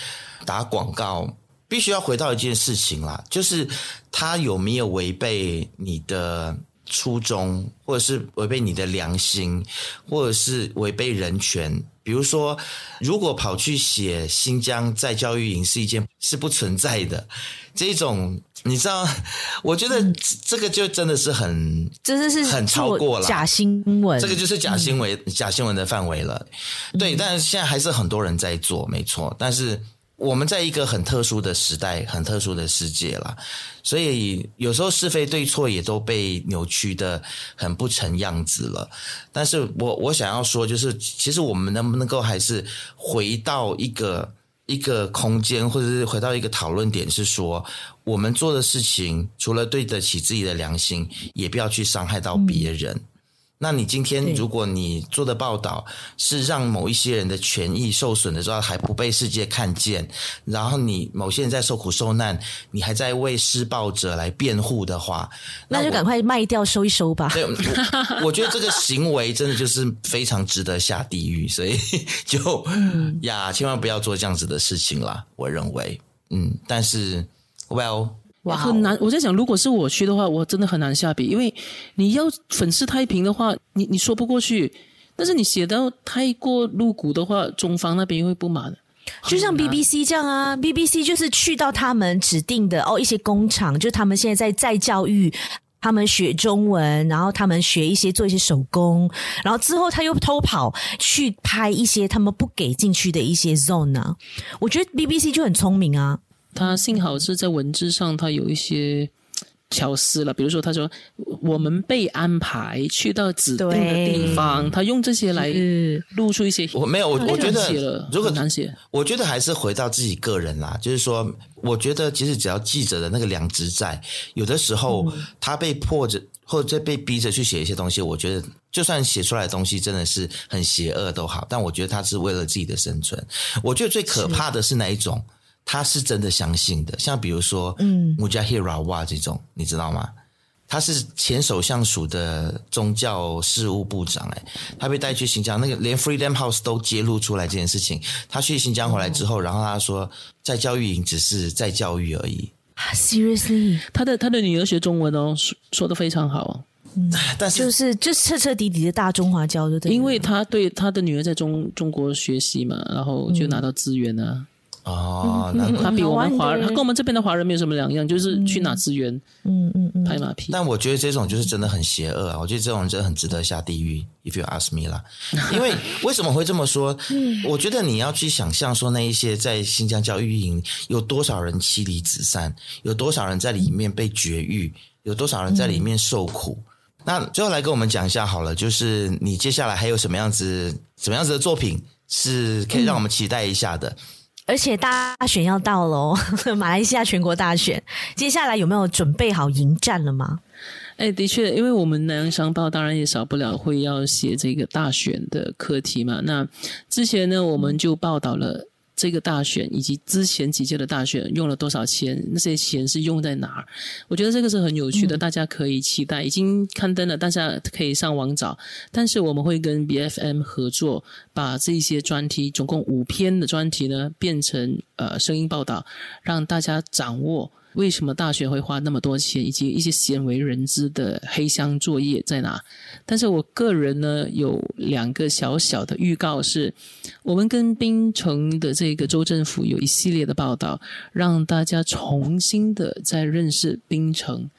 打广告，必须要回到一件事情啦，就是他有没有违背你的初衷，或者是违背你的良心，或者是违背人权。比如说，如果跑去写新疆在教育营是一件是不存在的这种，你知道？我觉得这个就真的是很，真的是很超过了假新闻，这个就是假新闻、嗯、假新闻的范围了。对，但是现在还是很多人在做，没错，但是。我们在一个很特殊的时代，很特殊的世界啦，所以有时候是非对错也都被扭曲的很不成样子了。但是我我想要说，就是其实我们能不能够还是回到一个一个空间，或者是回到一个讨论点，是说我们做的事情，除了对得起自己的良心，也不要去伤害到别人。嗯那你今天如果你做的报道是让某一些人的权益受损的时候还不被世界看见，然后你某些人在受苦受难，你还在为施暴者来辩护的话，那就赶快卖掉收一收吧。对，我，我觉得这个行为真的就是非常值得下地狱，所以 就呀，千万不要做这样子的事情啦。我认为，嗯，但是，Well。哇，很难！我在想，如果是我去的话，我真的很难下笔，因为你要粉饰太平的话，你你说不过去；但是你写到太过露骨的话，中方那边会不满。就像 BBC 这样啊，BBC 就是去到他们指定的哦一些工厂，就他们现在在在教育他们学中文，然后他们学一些做一些手工，然后之后他又偷跑去拍一些他们不给进去的一些 zone 啊。我觉得 BBC 就很聪明啊。他幸好是在文字上，他有一些巧思了。比如说，他说我们被安排去到指定的地方，他用这些来露出一些。我没有，我我觉得如果难写，我觉得还是回到自己个人啦。就是说，我觉得其实只要记者的那个良知在，有的时候他被迫着或者被逼着去写一些东西，我觉得就算写出来的东西真的是很邪恶都好，但我觉得他是为了自己的生存。我觉得最可怕的是哪一种？他是真的相信的，像比如说，嗯，Mujahid Rawat 这种，你知道吗？他是前首相署的宗教事务部长，哎，他被带去新疆，那个连 Freedom House 都揭露出来这件事情。他去新疆回来之后，然后他说，在教育营只是在教育而已。Seriously，他的他的女儿学中文哦，说说的非常好。嗯，但是就是就彻彻底底的大中华教，就对，因为他对他的女儿在中中国学习嘛，然后就拿到资源啊。嗯哦，那他比我们华人，他跟我们这边的华人没有什么两样，就是去拿资源，嗯嗯嗯，拍马屁。但我觉得这种就是真的很邪恶啊！我觉得这种人真的很值得下地狱，if you ask me 啦。因为为什么会这么说？我觉得你要去想象说，那一些在新疆教育营有多少人妻离子散，有多少人在里面被绝育，有多少人在里面受苦。那最后来跟我们讲一下好了，就是你接下来还有什么样子、什么样子的作品是可以让我们期待一下的？而且大选要到喽，马来西亚全国大选，接下来有没有准备好迎战了吗？哎，的确，因为我们南洋商报当然也少不了会要写这个大选的课题嘛。那之前呢，我们就报道了。这个大选以及之前几届的大选用了多少钱？那些钱是用在哪儿？我觉得这个是很有趣的，大家可以期待。已经刊登了，大家可以上网找。但是我们会跟 BFM 合作，把这些专题，总共五篇的专题呢，变成呃声音报道，让大家掌握。为什么大学会花那么多钱，以及一些鲜为人知的黑箱作业在哪？但是我个人呢，有两个小小的预告是，是我们跟槟城的这个州政府有一系列的报道，让大家重新的再认识槟城，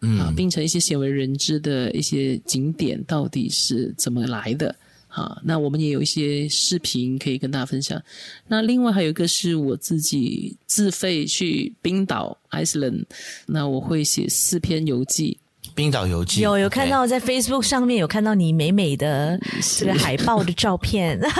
嗯，啊，槟城一些鲜为人知的一些景点到底是怎么来的。好，那我们也有一些视频可以跟大家分享。那另外还有一个是我自己自费去冰岛 Iceland，那我会写四篇游记。冰岛游记有有看到在 Facebook 上面有看到你美美的 这个海报的照片，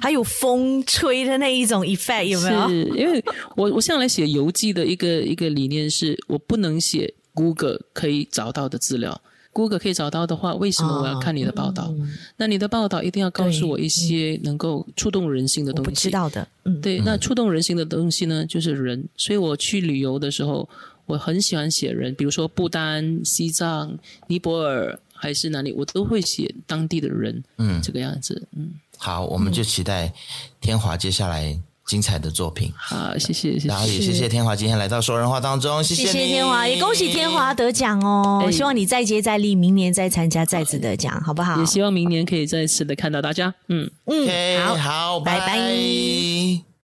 还有风吹的那一种 effect 有没有？是因为我我向来写游记的一个一个理念是，我不能写 Google 可以找到的资料。Google 可以找到的话，为什么我要看你的报道？哦嗯、那你的报道一定要告诉我一些能够触动人心的东西。我不知道的，嗯，对，那触动人心的东西呢，就是人。所以我去旅游的时候，我很喜欢写人，比如说不丹、西藏、尼泊尔，还是哪里，我都会写当地的人，嗯，这个样子，嗯。好，我们就期待天华接下来精彩的作品。好，谢谢，谢谢，然后也谢谢天华今天来到说人话当中，谢谢，谢谢天华，也恭喜天华得奖哦！我、希望你再接再厉，明年再参加再次得奖，好不好？也希望明年可以再次的看到大家。嗯嗯，okay, 好，好，拜拜。